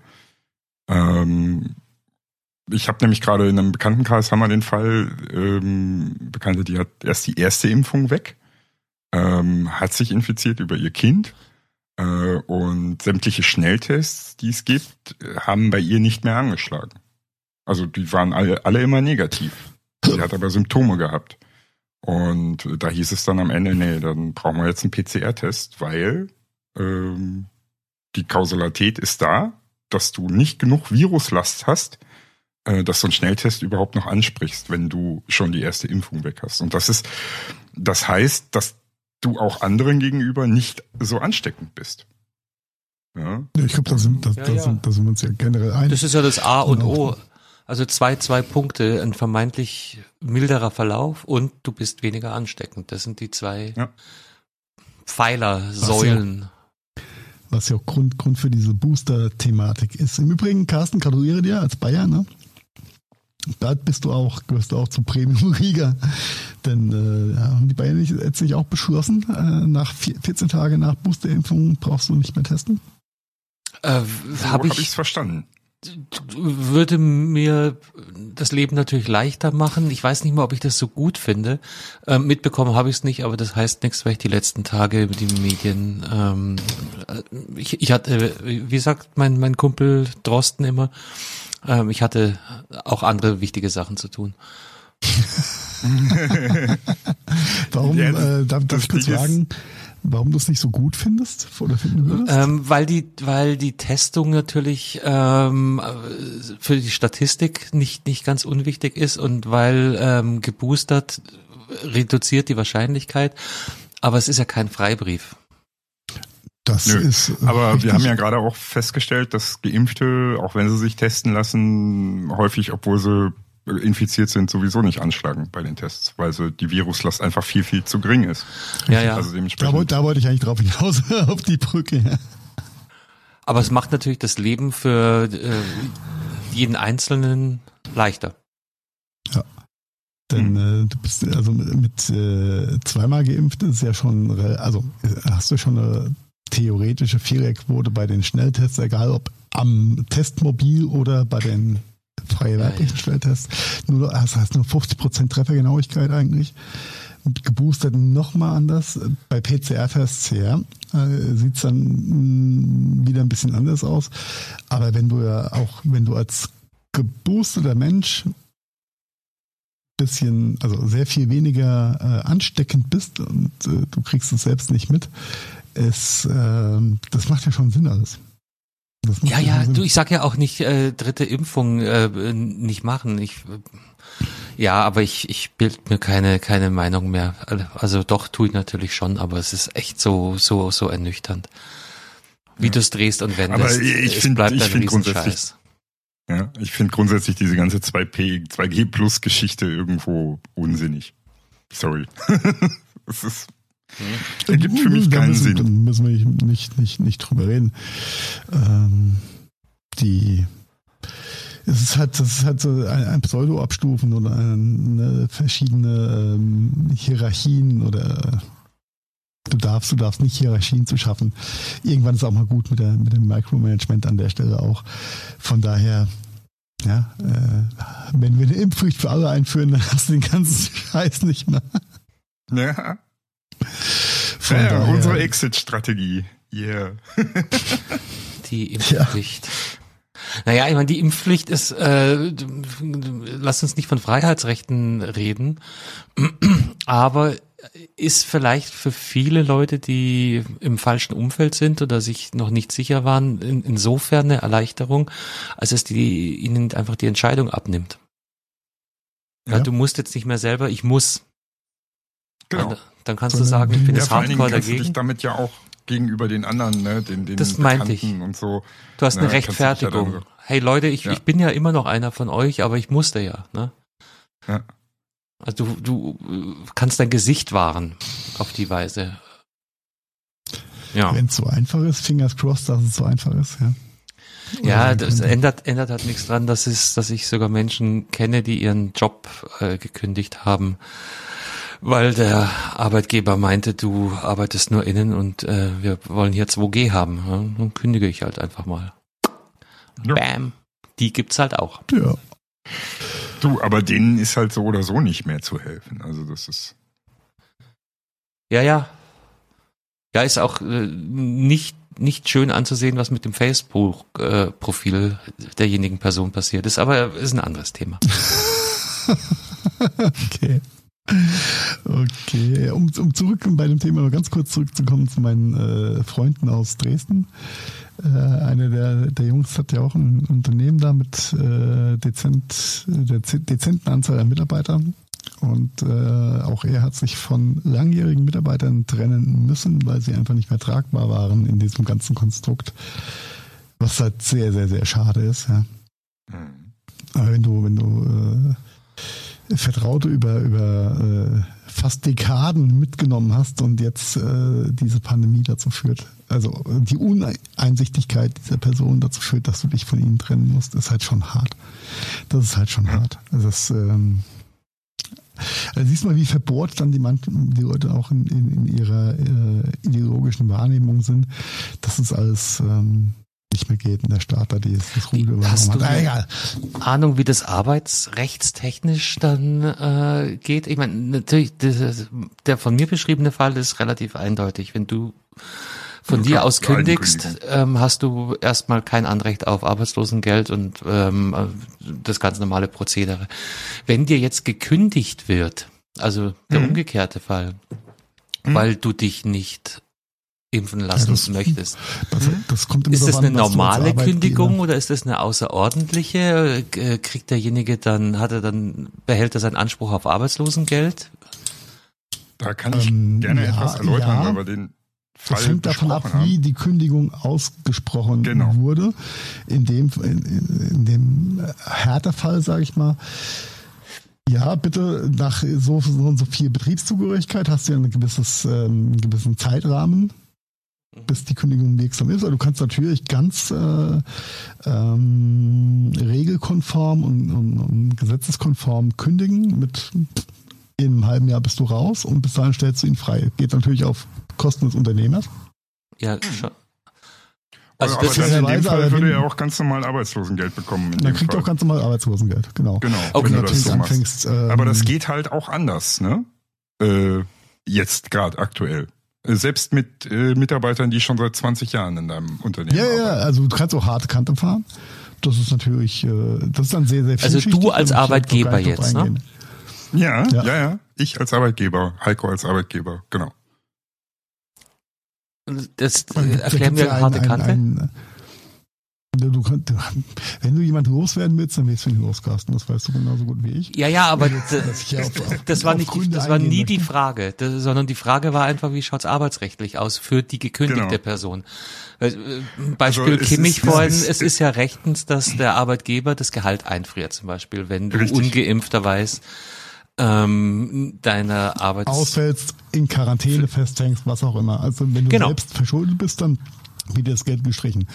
Ähm, ich habe nämlich gerade in einem Bekanntenkreis haben wir den Fall, ähm, Bekannte, die hat erst die erste Impfung weg, ähm, hat sich infiziert über ihr Kind äh, und sämtliche Schnelltests, die es gibt, haben bei ihr nicht mehr angeschlagen. Also die waren alle, alle immer negativ. Sie hat aber Symptome gehabt. Und da hieß es dann am Ende, nee, dann brauchen wir jetzt einen PCR-Test, weil ähm, die Kausalität ist da, dass du nicht genug Viruslast hast, äh, dass so ein Schnelltest überhaupt noch ansprichst, wenn du schon die erste Impfung weg hast. Und das ist, das heißt, dass du auch anderen gegenüber nicht so ansteckend bist. Ja, ich glaube, da sind, da, ja, da, Sind, da sind wir uns ja generell einig. Das ist ja das A und O. Also zwei, zwei Punkte, ein vermeintlich milderer Verlauf und du bist weniger ansteckend. Das sind die zwei ja. Pfeiler, Säulen. Was ja auch Grund, Grund für diese Booster-Thematik ist. Im Übrigen, Carsten, gratuliere dir als Bayern, ne? Bald bist du auch, gehörst du auch zu Premium-Riga. Denn äh, ja, haben die Bayern nicht, jetzt nicht auch beschlossen, äh, nach vier, 14 Tagen nach Boosterimpfung brauchst du nicht mehr testen? Äh, so Habe ich hab ich's verstanden. Würde mir das Leben natürlich leichter machen. Ich weiß nicht mal, ob ich das so gut finde. Ähm, mitbekommen habe ich es nicht, aber das heißt nichts, weil ich die letzten Tage über die Medien. Ähm, äh, ich, ich hatte, wie sagt mein mein Kumpel Drosten immer, ähm, ich hatte auch andere wichtige Sachen zu tun. warum, ja, äh, darf, darf ich kurz fragen, warum du es nicht so gut findest oder finden würdest? Ähm, weil die, weil die Testung natürlich ähm, für die Statistik nicht nicht ganz unwichtig ist und weil ähm, geboostert reduziert die Wahrscheinlichkeit, aber es ist ja kein Freibrief. Das Nö. ist. Äh, Aber richtig. wir haben ja gerade auch festgestellt, dass Geimpfte, auch wenn sie sich testen lassen, häufig, obwohl sie infiziert sind, sowieso nicht anschlagen bei den Tests, weil so die Viruslast einfach viel, viel zu gering ist. Ja, ja. Also dementsprechend. Da, da wollte ich eigentlich drauf hinaus, auf die Brücke. Aber es macht natürlich das Leben für äh, jeden Einzelnen leichter. Ja. Denn hm. äh, du bist also mit, mit äh, zweimal geimpft ist ja schon, also hast du schon eine theoretische Fehlerquote bei den Schnelltests, egal ob am Testmobil oder bei den freie weiblichen Schnelltests, nur, das heißt nur 50% Treffergenauigkeit eigentlich. Mit geboosteten nochmal anders. Bei PCR-Tests, ja, äh, sieht es dann mh, wieder ein bisschen anders aus. Aber wenn du ja auch, wenn du als geboosteter Mensch bisschen, also sehr viel weniger äh, ansteckend bist und äh, du kriegst es selbst nicht mit, es, äh, das macht ja schon Sinn alles. Ja, ja, du, ich sag ja auch nicht äh, dritte Impfung äh, nicht machen. Ich ja, aber ich ich bild mir keine keine Meinung mehr. Also doch tue ich natürlich schon, aber es ist echt so so so ernüchternd. Wie ja. du es drehst und wendest. Aber ich finde ich finde grundsätzlich ja, ich finde grundsätzlich diese ganze 2P 2G Plus Geschichte irgendwo unsinnig. Sorry. es ist hm. Ergibt für mich keinen müssen, Sinn. Da müssen wir nicht, nicht, nicht drüber reden. Ähm, die, es ist halt, das ist halt so ein, ein Pseudo-Abstufen oder eine, verschiedene ähm, Hierarchien oder du darfst, du darfst nicht Hierarchien zu schaffen. Irgendwann ist auch mal gut mit, der, mit dem Micromanagement an der Stelle auch. Von daher, ja, äh, wenn wir eine Impfpflicht für alle einführen, dann hast du den ganzen Scheiß nicht mehr. Ja. Von ja, unsere Exit-Strategie. Yeah. die Impfpflicht. Ja. Naja, ich meine, die Impfpflicht ist, äh, lass uns nicht von Freiheitsrechten reden, aber ist vielleicht für viele Leute, die im falschen Umfeld sind oder sich noch nicht sicher waren, in, insofern eine Erleichterung, als es die, ihnen einfach die Entscheidung abnimmt. Ja. du musst jetzt nicht mehr selber, ich muss. Genau. Dann kannst du sagen, ich bin ja, jetzt hardcore dagegen. Du dich damit ja auch gegenüber den anderen, ne, den, den das meinte ich. und so. Du hast ne, eine Rechtfertigung. Ja hey Leute, ich, ja. ich bin ja immer noch einer von euch, aber ich musste ja, ne? Ja. Also du, du kannst dein Gesicht wahren auf die Weise. Ja. Wenn es so einfach ist, fingers crossed, dass es so einfach ist, ja. Oder ja, das ändert, ändert halt nichts dran, dass, es, dass ich sogar Menschen kenne, die ihren Job äh, gekündigt haben, weil der Arbeitgeber meinte, du arbeitest nur innen und äh, wir wollen hier 2G haben. Ja? Dann kündige ich halt einfach mal. Ja. Bam. Die gibt's halt auch. Ja. Du, aber denen ist halt so oder so nicht mehr zu helfen. Also das ist. Ja, ja. Ja, ist auch äh, nicht nicht schön anzusehen, was mit dem Facebook-Profil äh, derjenigen Person passiert ist, aber ist ein anderes Thema. okay. Okay, um, um zurück bei dem Thema ganz kurz zurückzukommen zu meinen äh, Freunden aus Dresden. Äh, eine der, der Jungs hat ja auch ein Unternehmen da mit äh, dezent, der dezenten Anzahl an Mitarbeitern. Und äh, auch er hat sich von langjährigen Mitarbeitern trennen müssen, weil sie einfach nicht mehr tragbar waren in diesem ganzen Konstrukt. Was halt sehr, sehr, sehr schade ist. Ja. Mhm. Aber wenn du, wenn du äh, Vertraute über, über äh, fast Dekaden mitgenommen hast und jetzt äh, diese Pandemie dazu führt. Also die Uneinsichtigkeit dieser Person dazu führt, dass du dich von ihnen trennen musst, ist halt schon hart. Das ist halt schon hart. Also das, ähm, also siehst mal, wie verbohrt dann die, man die Leute auch in, in, in ihrer äh, ideologischen Wahrnehmung sind. Das ist alles ähm, nicht mehr geht und der Starter die ist das Ruder Hast du ah, egal. Ahnung, wie das arbeitsrechtstechnisch dann äh, geht? Ich meine, natürlich, das, der von mir beschriebene Fall ist relativ eindeutig. Wenn du von du dir aus kündigst, ähm, hast du erstmal kein Anrecht auf Arbeitslosengeld und ähm, das ganz normale Prozedere. Wenn dir jetzt gekündigt wird, also der mhm. umgekehrte Fall, mhm. weil du dich nicht impfen lassen ja, das, möchtest. Das, das kommt ist das eine an, normale Kündigung oder ist das eine außerordentliche? Äh, kriegt derjenige dann, hat er dann, behält er seinen Anspruch auf Arbeitslosengeld? Da kann ich ähm, gerne ja, etwas erläutern, ja. aber den Fall das hängt davon ab, haben. wie die Kündigung ausgesprochen genau. wurde. In dem, in, in dem Härtefall, sage ich mal, ja, bitte nach so, so und so viel Betriebszugehörigkeit hast du ja ein gewisses, ähm, gewissen Zeitrahmen, bis die Kündigung wirksam ist. Also du kannst natürlich ganz äh, ähm, regelkonform und, und, und, gesetzeskonform kündigen. Mit in einem halben Jahr bist du raus und bis dahin stellst du ihn frei. Geht natürlich auf Kosten des Unternehmers. Ja, schon. Also, aber das ist in ja dem weise, Fall würde er auch ganz normal Arbeitslosengeld bekommen. In Dann dem kriegt Fall. auch ganz normal Arbeitslosengeld, genau. Genau, Okay. wenn du das so machst. anfängst, ähm, Aber das geht halt auch anders, ne? Äh, jetzt gerade aktuell. Äh, Selbst mit äh, Mitarbeitern, die schon seit 20 Jahren in deinem Unternehmen Ja, ja, arbeiten. also du kannst auch harte Kante fahren. Das ist natürlich, äh, das ist dann sehr, sehr Also du als Da ich Arbeitgeber jetzt, ne? Ja, ja, Ja. ja, Ich als Arbeitgeber, Heiko als Arbeitgeber, genau. Das Da äh, erklären wir ja harte ein- Kante. ein- ein- Du, kannst- wenn du jemanden loswerden willst, dann willst du ihn loscasten. Das weißt du genauso gut wie ich. Ja, ja, aber ich auf- auf- das war nicht, Gründe das war nie die. Frage, das, sondern die Frage war einfach, wie schaut's arbeitsrechtlich aus für die gekündigte Genau. Person. Äh, Beispiel Also Kimmich ist- vorhin, es ist- es ist ja rechtens, dass der Arbeitgeber das Gehalt einfriert, zum Beispiel, wenn du Richtig. ungeimpfterweise ähm, deiner Arbeits... Ausfällst, in Quarantäne festhängst, was auch immer. Also wenn du Genau. selbst verschuldet bist, dann wird dir das Geld gestrichen.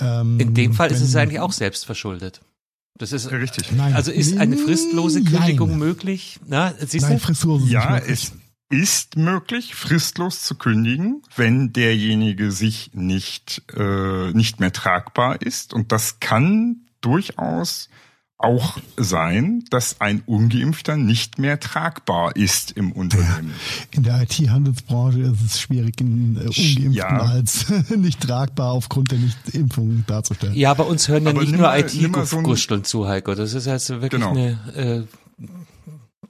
Ähm, In dem Fall ist es eigentlich auch selbst verschuldet. Das ist, Richtig. Nein. also ist eine fristlose Nein. Kündigung möglich? Na, siehst Nein, du? Fristlose Ja, nicht möglich. es ist möglich, fristlos zu kündigen, wenn derjenige sich nicht, äh, nicht mehr tragbar ist. Und das kann durchaus auch sein, dass ein Ungeimpfter nicht mehr tragbar ist im Unternehmen. In der IT-Handelsbranche ist es schwierig, einen äh, Ungeimpften Ja. als nicht tragbar aufgrund der Nichtimpfung darzustellen. Ja, aber uns hören ja Aber nicht nur mal so zu, Heiko. Das ist jetzt wirklich Genau. eine äh,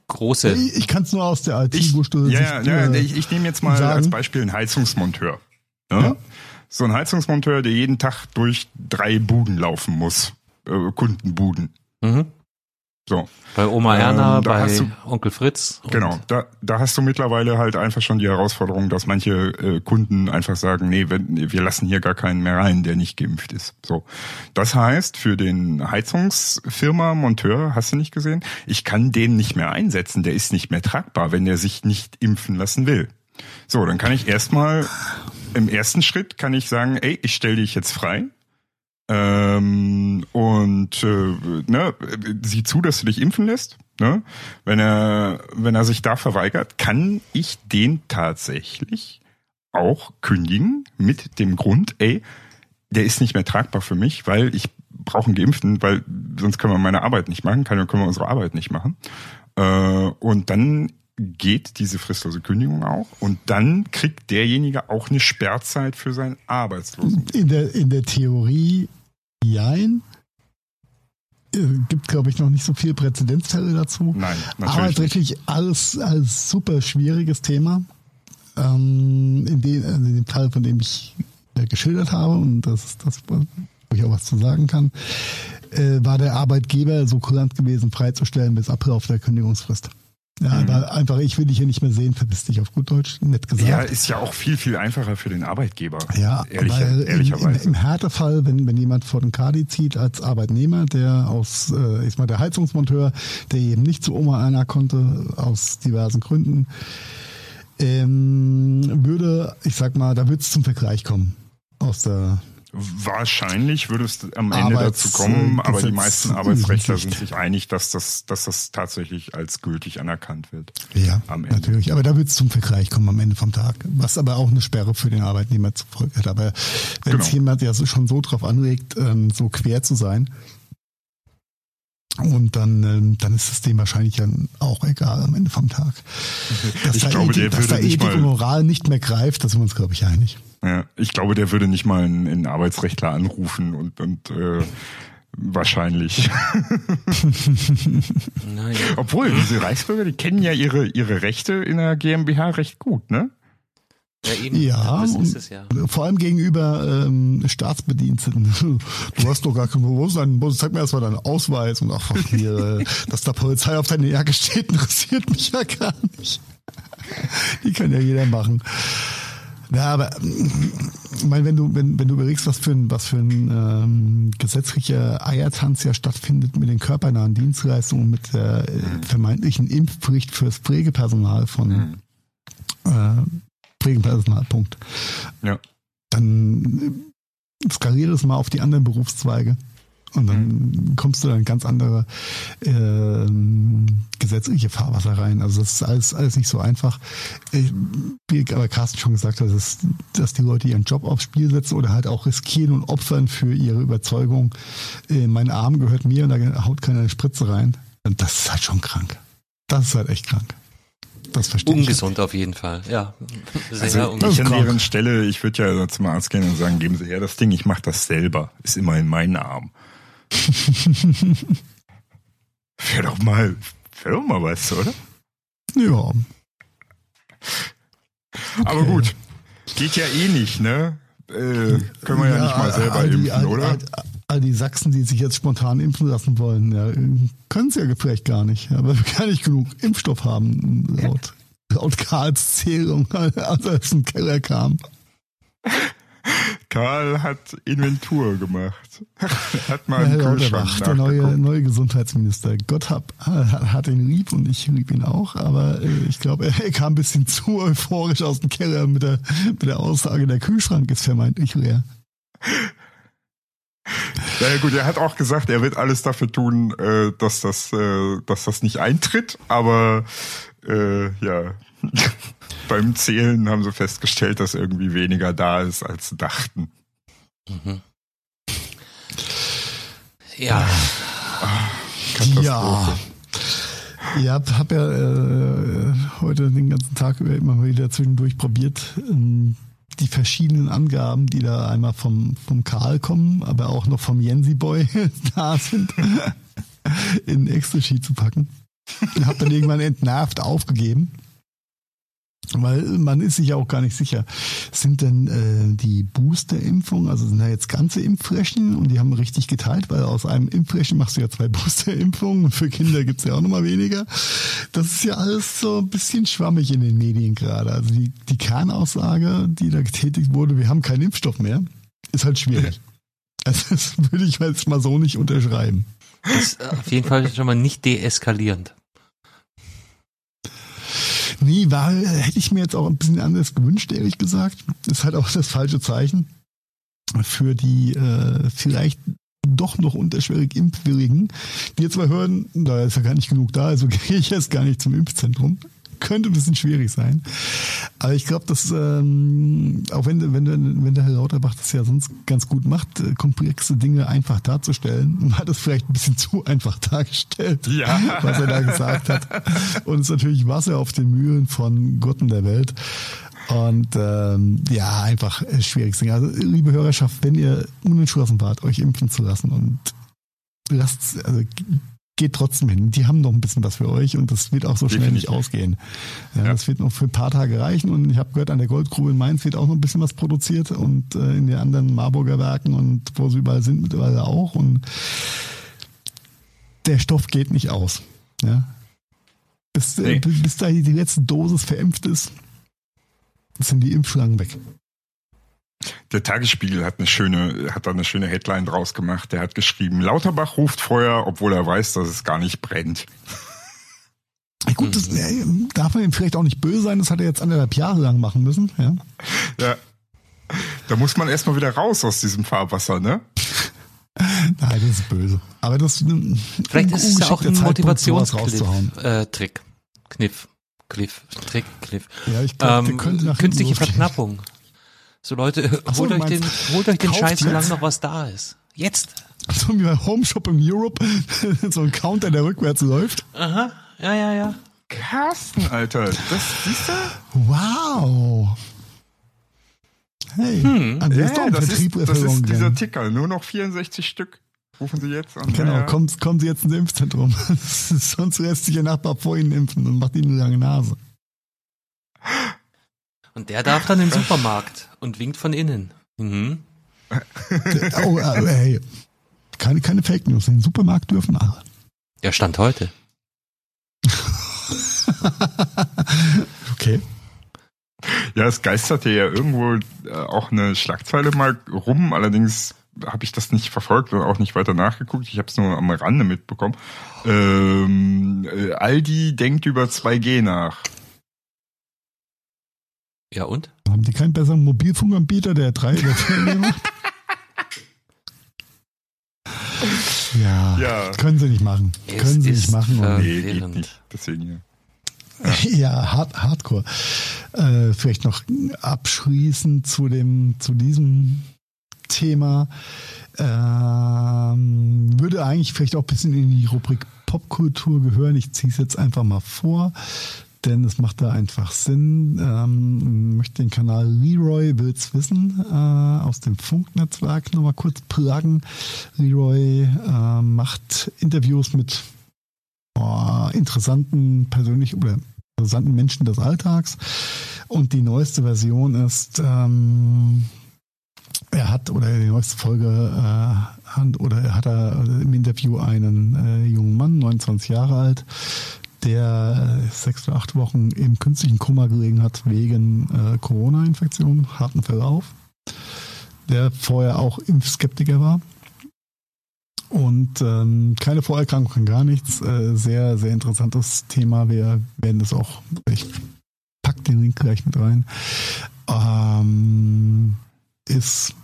große. Ich, ich kann es nur aus der IT-Wurste ja, ja, ja, ich, ich nehme jetzt mal sagen. als Beispiel einen Heizungsmonteur. Ne? Ja. So ein Heizungsmonteur, der jeden Tag durch drei Buden laufen muss. Äh, Kundenbuden. Mhm. So. Bei Oma Ähm, Erna, da bei du- Onkel Fritz. Genau, da, da hast du mittlerweile halt einfach schon die Herausforderung, dass manche äh, Kunden einfach sagen, nee, wenn, wir lassen hier gar keinen mehr rein, der nicht geimpft ist. So, das heißt für den Heizungsfirma Monteur, hast du nicht gesehen, ich kann den nicht mehr einsetzen, der ist nicht mehr tragbar, wenn der sich nicht impfen lassen will. So, dann kann ich erstmal im ersten Schritt kann ich sagen, ey, ich stelle dich jetzt frei. Ähm, und äh, ne, sieh zu, dass du dich impfen lässt. Ne? Wenn er, wenn er sich da verweigert, kann ich den tatsächlich auch kündigen mit dem Grund, ey, der ist nicht mehr tragbar für mich, weil ich brauche einen Geimpften, weil sonst können wir meine Arbeit nicht machen, können, können wir unsere Arbeit nicht machen. Äh, und dann geht diese fristlose Kündigung auch und dann kriegt derjenige auch eine Sperrzeit für seinen Arbeitslosen. In der, in der Theorie, jein. Äh, Gibt, glaube ich, noch nicht so viel Präzedenzfälle dazu. Nein, natürlich. nicht. Arbeitsrechtlich alles, alles super schwieriges Thema. Ähm, in, dem, also in dem Teil, von dem ich äh, geschildert habe, und das ist das, wo ich auch was zu sagen kann, äh, war der Arbeitgeber so kulant gewesen, freizustellen bis Ablauf der Kündigungsfrist. Ja, Mhm. aber einfach, ich will dich hier nicht mehr sehen, verpiss dich auf gut Deutsch, nett gesagt. Ja, ist ja auch viel, viel einfacher für den Arbeitgeber. Ja, Ehrlicher, weil im, ehrlicherweise. im, im Härtefall, wenn, wenn jemand vor den Kadi zieht als Arbeitnehmer, der aus, äh, ich mal der Heizungsmonteur, der eben nicht zu Oma einer konnte, aus diversen Gründen, ähm, würde, ich sag mal, da würde es zum Vergleich kommen. Aus der Wahrscheinlich würde es am Ende Arbeits- dazu kommen, äh, aber die Gesetz- meisten Arbeitsrechtler sind sich einig, dass das, dass das tatsächlich als gültig anerkannt wird. Ja, natürlich. Aber da wird es zum Vergleich kommen am Ende vom Tag. Was aber auch eine Sperre für den Arbeitnehmer zur Folge hat. Aber wenn es Genau. jemand ja schon so drauf anregt, ähm, so quer zu sein, und dann, ähm, dann ist es dem wahrscheinlich dann auch egal am Ende vom Tag. Dass Ich da glaube, der Ethik, dass würde da nicht Ethik und Moral nicht mehr greift, da sind wir uns, glaube ich, einig. Ja, ich glaube, der würde nicht mal einen, einen Arbeitsrechtler anrufen und, und äh, wahrscheinlich. Naja. Obwohl, diese Reichsbürger, die kennen ja ihre, ihre Rechte in der GmbH recht gut, ne? Ja, eben. Ja, das und- ist es ja. Vor allem gegenüber ähm, Staatsbediensteten. Du hast doch gar kein wo ist dein, wo- Zeig mir erstmal deinen Ausweis und ach, hier, äh, dass da Polizei auf deine Jacke steht, interessiert mich ja gar nicht. Die kann ja jeder machen. Ja, aber ich meine, wenn du, wenn, wenn du überlegst, was für ein, was für ein ähm, gesetzlicher Eiertanz ja stattfindet mit den körpernahen Dienstleistungen, mit der äh, vermeintlichen Impfpflicht fürs Pflegepersonal von äh, Pflegepersonal, Punkt Ja. dann skaliere es mal auf die anderen Berufszweige Und dann mhm. kommst du dann in ganz andere äh, gesetzliche Fahrwasser rein. Also das ist alles, alles nicht so einfach. Wie aber Carsten schon gesagt hat, dass, dass die Leute ihren Job aufs Spiel setzen oder halt auch riskieren und opfern für ihre Überzeugung. Äh, mein Arm gehört mir und da haut keiner eine Spritze rein. Und das ist halt schon krank. Das ist halt echt krank. Das verstehe Ungesund ich. auf jeden Fall, ja. Sehr also ich an deren Stelle, ich würde ja zum Arzt gehen und sagen, geben Sie her das Ding, ich mache das selber. Ist immer in meinen Arm. Wäre doch mal, wäre doch mal was, oder? Ja. Aber gut, geht ja eh nicht, ne? Äh, können wir ja, ja, nicht mal selber die, impfen, oder? All, all, die Sachsen, die sich jetzt spontan impfen lassen wollen, ja, können es ja vielleicht gar nicht, wir gar nicht genug Impfstoff haben, laut, laut Karls Zählung, als er aus dem Keller kam. Karl hat Inventur gemacht. hat mal einen ja, Kühlschrank der neue, neue Gesundheitsminister. Gott hab, hat ihn lieb und ich lieb ihn auch, aber äh, ich glaube, er kam ein bisschen zu euphorisch aus dem Keller mit der, mit der Aussage, der Kühlschrank ist vermeintlich leer. Ja, gut, er hat auch gesagt, er wird alles dafür tun, äh, dass das, äh, dass das nicht eintritt, aber äh, ja beim Zählen haben sie festgestellt, dass irgendwie weniger da ist, als sie dachten. Mhm. Ja. Ja. Ich habe hab ja äh, heute den ganzen Tag über immer wieder zwischendurch probiert, ähm, die verschiedenen Angaben, die da einmal vom, vom Karl kommen, aber auch noch vom Jensi Boy da sind, in Excel-Sheet zu packen. Und habe dann irgendwann entnervt aufgegeben weil man ist sich auch gar nicht sicher. Sind denn äh, die Booster-Impfungen, also sind da jetzt ganze Impfflächen und die haben richtig geteilt, weil aus einem Impfflächen machst du ja zwei Booster-Impfungen und für Kinder gibt's ja auch nochmal weniger. Das ist ja alles so ein bisschen schwammig in den Medien gerade. Also die, die Kernaussage, die da getätigt wurde, wir haben keinen Impfstoff mehr, ist halt schwierig. Also das würde ich jetzt mal so nicht unterschreiben. Das ist auf jeden Fall schon mal nicht deeskalierend. Nee, war, hätte ich mir jetzt auch ein bisschen anders gewünscht, ehrlich gesagt. Ist halt auch das falsche Zeichen für die äh, vielleicht doch noch unterschwellig Impfwilligen, die jetzt mal hören, da ist ja gar nicht genug da, also gehe ich jetzt gar nicht zum Impfzentrum könnte ein bisschen schwierig sein. Aber ich glaube, dass ähm, auch wenn, wenn, wenn der Herr Lauterbach das ja sonst ganz gut macht, äh, komplexe Dinge einfach darzustellen, hat es vielleicht ein bisschen zu einfach dargestellt, ja. was er da gesagt hat. Und es ist natürlich Wasser auf den Mühlen von und der Welt. Und ähm, ja, einfach schwierig. Also, liebe Hörerschaft, wenn ihr unentschlossen wart, euch impfen zu lassen und lasst, also geht trotzdem hin. Die haben noch ein bisschen was für euch und das wird auch so schnell Definitiv. nicht ausgehen. Ja, ja, Das wird noch für ein paar Tage reichen und ich habe gehört, an der Goldgrube in Mainz wird auch noch ein bisschen was produziert und äh, in den anderen Marburger Werken und wo sie überall sind mittlerweile auch und der Stoff geht nicht aus. Ja. Bis, äh, nee. äh, bis da die letzte Dosis verimpft ist, sind die Impfschlangen weg. Der Tagesspiegel hat eine schöne, hat da eine schöne Headline draus gemacht. Der hat geschrieben, Lauterbach ruft Feuer, obwohl er weiß, dass es gar nicht brennt. Gut, das äh, darf man ihm vielleicht auch nicht böse sein, das hat er jetzt anderthalb Jahre lang machen müssen. Ja. ja. Da muss man erstmal wieder raus aus diesem Fahrwasser, ne? Nein, das ist böse. Aber das Vielleicht ist es ja auch ein Motivationstrick. Äh, Trick. Kniff. Cliff. Trick, Cliff. Ja, ich glaube, ähm, könnte Künstliche Verknappung. So Leute, so, holt, euch den, holt euch den Scheiß, solange noch was da ist. Jetzt. So wie bei Home Shopping Europe, so ein Counter, der rückwärts läuft. Aha, ja, ja, ja. Carsten, Alter, das siehst du? Wow. Hey, hm. also ja, ist das, ist, das ist dieser Ticker, nur noch 64 Stück. Rufen Sie jetzt an. Genau, ja. kommen, kommen Sie jetzt ins Impfzentrum. Sonst lässt sich Ihr Nachbar vor Ihnen impfen und macht Ihnen eine lange Nase. Und der darf dann in den Supermarkt und winkt von innen. Mhm. oh, äh, hey. Keine, keine Fake News. In den Supermarkt dürfen alle. Ja, Stand heute. okay. Ja, es geisterte ja irgendwo äh, auch eine Schlagzeile mal rum, allerdings habe ich das nicht verfolgt und auch nicht weiter nachgeguckt. Ich habe es nur am Rande mitbekommen. Ähm, äh, Aldi denkt über 2G nach. Ja und? Haben die keinen besseren Mobilfunkanbieter, der drei oder vier macht? Ja, Ja. können sie nicht machen. Es können sie nicht machen. Und, Nee, geht nicht. Deswegen hier. ja, hard, Hardcore. Äh, vielleicht noch abschließend zu dem, zu diesem Thema. Ähm, würde eigentlich vielleicht auch ein bisschen in die Rubrik Popkultur gehören. Ich ziehe es jetzt einfach mal vor, denn es macht da einfach Sinn. Ähm, möchte den Kanal Leroy will's wissen äh, aus dem Funknetzwerk nochmal kurz pluggen. Leroy äh, macht Interviews mit oh, interessanten persönlich oder interessanten Menschen des Alltags. Und die neueste Version ist, ähm, er hat oder die neueste Folge äh, hat, oder hat er im Interview einen äh, jungen Mann, 29 Jahre alt, der äh, sechs oder acht Wochen im künstlichen Koma gelegen hat wegen äh, Corona-Infektion, harten Verlauf, der vorher auch Impfskeptiker war. Und ähm, keine Vorerkrankung, gar nichts. Äh, sehr, sehr interessantes Thema. Wir werden das auch, ich pack den Link gleich mit rein. Ähm, ist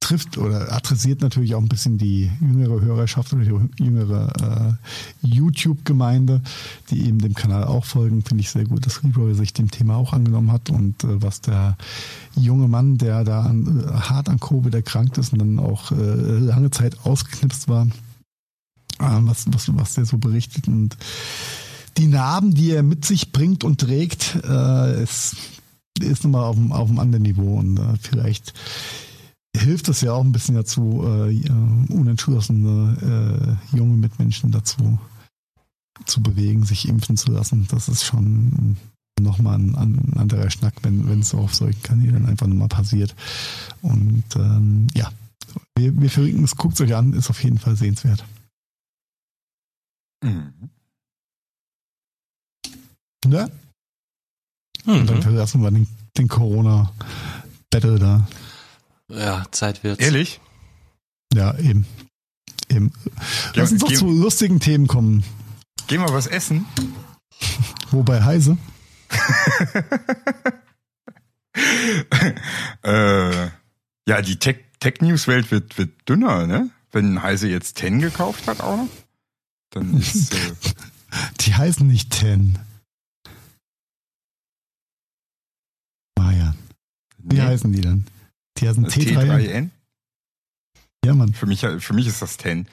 trifft oder adressiert natürlich auch ein bisschen die jüngere Hörerschaft oder die jüngere äh, YouTube-Gemeinde, die eben dem Kanal auch folgen. Finde ich sehr gut, dass Leroy sich dem Thema auch angenommen hat und äh, was der junge Mann, der da an, äh, hart an Covid erkrankt ist und dann auch äh, lange Zeit ausgeknipst war, äh, was, was, was der so berichtet und die Narben, die er mit sich bringt und trägt, äh, ist, ist nochmal auf einem, auf einem anderen Niveau und vielleicht hilft es ja auch ein bisschen dazu, äh, unentschlossene äh, junge Mitmenschen dazu zu bewegen, sich impfen zu lassen. Das ist schon nochmal ein, ein anderer Schnack, wenn wenn es auf solchen Kanälen einfach nochmal passiert. Und ähm, ja, wir, wir verlinken es, guckt es euch an, ist auf jeden Fall sehenswert. Mhm. Ne? Und dann Mhm. verlassen wir den, den Corona-Battle da. Ja, Zeit wird's. Ehrlich? Ja, eben. eben. Lass uns doch zu lustigen Themen kommen. Geh mal was essen. Wobei Heise. äh, ja, die Tech- Tech-News-Welt wird, wird dünner, ne? Wenn Heise jetzt Ten gekauft hat auch noch, dann ist äh, Die heißen nicht Ten. Marian. Wie nee, heißen die dann? Die heißen T3N. T3N. Ja, Mann. Für mich, für mich ist das Ten.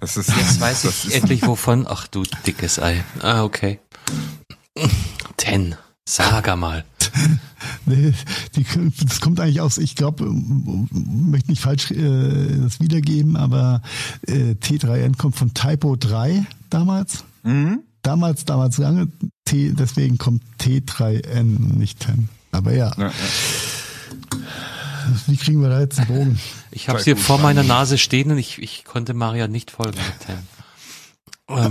Das ist, Jetzt weiß das ich ist, endlich wovon. Ach du dickes Ei. Ah, okay. Ten. Sag mal. Nee, die, das kommt eigentlich aus, ich glaube, möchte nicht falsch äh, das wiedergeben, aber äh, T3N kommt von Typo 3 damals. mhm. Damals, damals lange. T, deswegen kommt T3N, nicht 10. Aber ja, ja, ja. Wie kriegen wir da jetzt einen Bogen? Ich habe Sei hier vor meiner. Nase stehen und ich, ich konnte Maria nicht folgen ja,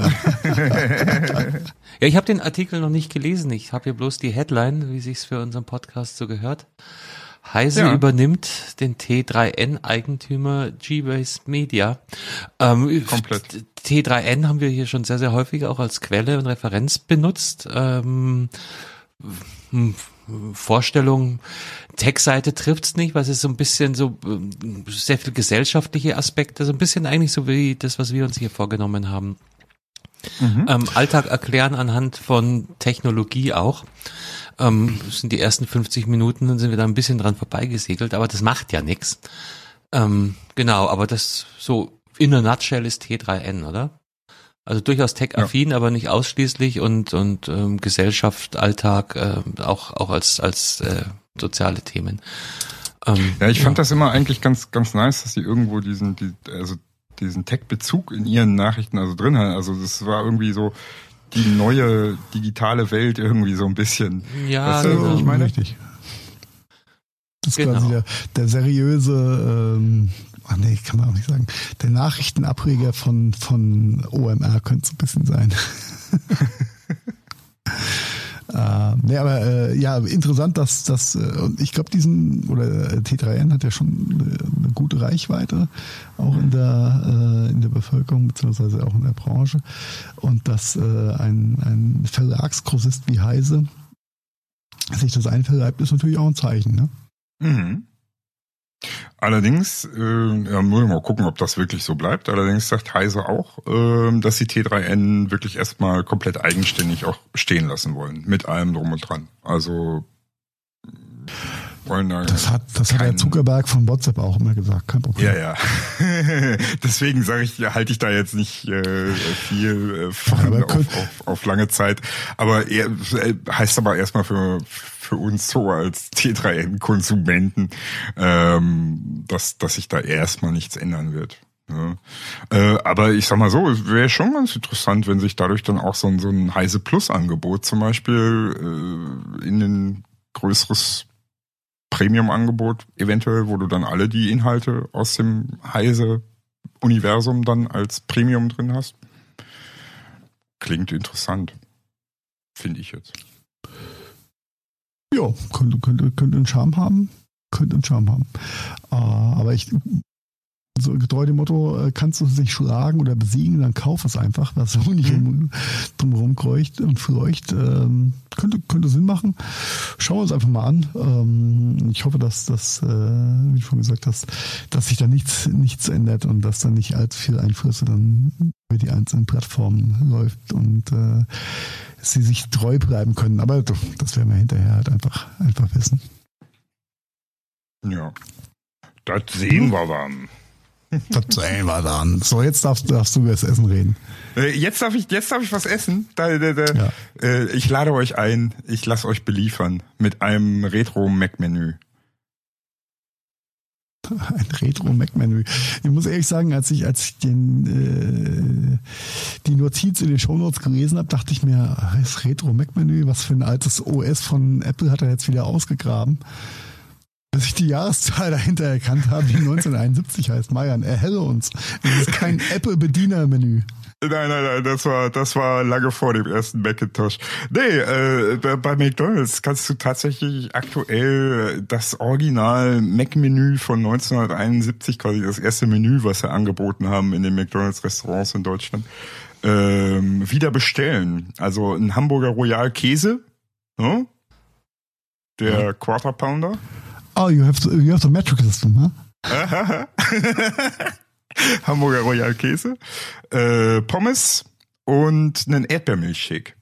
ich habe den Artikel noch nicht gelesen. Ich habe hier bloß die Headline, wie sich's für unseren Podcast so gehört. Heise Ja. übernimmt den T3N-Eigentümer G-Base Media. Ähm, Komplett. T3N haben wir hier schon sehr, sehr häufig auch als Quelle und Referenz benutzt. Ähm, hm, Vorstellung, Tech-Seite trifft's nicht, weil es ist so ein bisschen so ähm, sehr viel gesellschaftliche Aspekte, so ein bisschen eigentlich so wie das, was wir uns hier vorgenommen haben. Mhm. Ähm, Alltag erklären anhand von Technologie auch. Ähm, das sind die ersten 50 Minuten, dann sind wir da ein bisschen dran vorbeigesegelt, aber das macht ja nichts. Ähm, genau, aber das so in a nutshell ist T3N, oder? Also durchaus tech-affin, aber nicht ausschließlich und und ähm, Gesellschaft, Alltag, äh, auch auch als als äh, soziale Themen. Ähm, Ja, ich fand das immer eigentlich ganz, ganz nice, dass sie irgendwo diesen, die, also diesen Tech-Bezug in ihren Nachrichten also drin haben. Also das war irgendwie so die neue digitale Welt irgendwie so ein bisschen. Ja, Weißt du, genau. ich meine- Richtig. Das ist Genau. quasi der, der seriöse, ähm, ach nee, kann man auch nicht sagen, der Nachrichtenabreger von, von OMR könnte es ein bisschen sein. Äh, nee, aber äh, ja, interessant, dass das, äh, und ich glaube, diesen, oder äh, T3N hat ja schon äh, eine gute Reichweite, auch in der, äh, in der Bevölkerung, beziehungsweise auch in der Branche. Und dass äh, ein, ein Verlagsgrossist wie Heise sich das einverleibt, ist natürlich auch ein Zeichen, ne? Mhm. Allerdings, äh, ja, muss ich mal gucken, ob das wirklich so bleibt. Allerdings sagt Heise auch, äh, dass sie T3N wirklich erstmal komplett eigenständig auch stehen lassen wollen. Mit allem drum und dran. Also Das hat, das hat der Zuckerberg von WhatsApp auch immer gesagt, kein Problem. Ja, ja. Deswegen sage ich, halte ich da jetzt nicht äh, viel äh, von ja, auf, auf, auf, lange Zeit. Aber er, äh, heißt aber erstmal für für uns so als T3N-Konsumenten, ähm, dass, dass sich da erstmal nichts ändern wird. Ja. Äh, aber ich sag mal so, es wäre schon ganz interessant, wenn sich dadurch dann auch so ein, so ein Heise Plus-Angebot zum Beispiel äh, in ein größeres Premium-Angebot eventuell, wo du dann alle die Inhalte aus dem Heise-Universum dann als Premium drin hast. Klingt interessant. Finde ich jetzt. Ja, könnte, könnte, könnte einen Charme haben. Könnte einen Charme haben. Äh, aber ich, so getreu dem Motto, äh, kannst du es nicht schlagen oder besiegen, dann kauf es einfach, was so nicht mhm. drumherum kreucht und fleucht. Ähm, könnte, könnte Sinn machen. Schauen wir uns einfach mal an. Ähm, ich hoffe, dass das, äh, wie du schon gesagt hast, dass sich da nichts, nichts ändert und dass da nicht allzu viel Einflüsse dann über die einzelnen Plattformen läuft und äh, sie sich treu bleiben können. Aber das werden wir hinterher halt einfach, einfach wissen. Ja. Das sehen wir dann. Sehen wir dann. So, jetzt darfst, darfst du über das Essen reden. Äh, jetzt darf ich, jetzt darf ich was essen. Da, da, da. Ja. Äh, ich lade euch ein. Ich lasse euch beliefern mit einem Retro-Mac-Menü. Ein Retro-Mac-Menü. Ich muss ehrlich sagen, als ich, als ich den, äh, die Notiz in den Shownotes gelesen habe, dachte ich mir, das Retro-Mac-Menü, was für ein altes OS von Apple hat er jetzt wieder ausgegraben. Bis ich die Jahreszahl dahinter erkannt habe, die 1971 heißt. Marian, erhelle uns. Das ist kein Apple-Bediener-Menü. Nein, nein, nein, das war, das war lange vor dem ersten Macintosh. Nee, äh, bei McDonalds kannst du tatsächlich aktuell das Original Mac-Menü von 1971, quasi das erste Menü, was sie angeboten haben in den McDonalds-Restaurants in Deutschland, ähm, wieder bestellen. Also ein Hamburger Royal Käse, ne? der. Quarter Pounder. Oh, you have the, you have the metric system, huh? Hamburger Royal Käse, äh, Pommes und einen Erdbeermilchshake.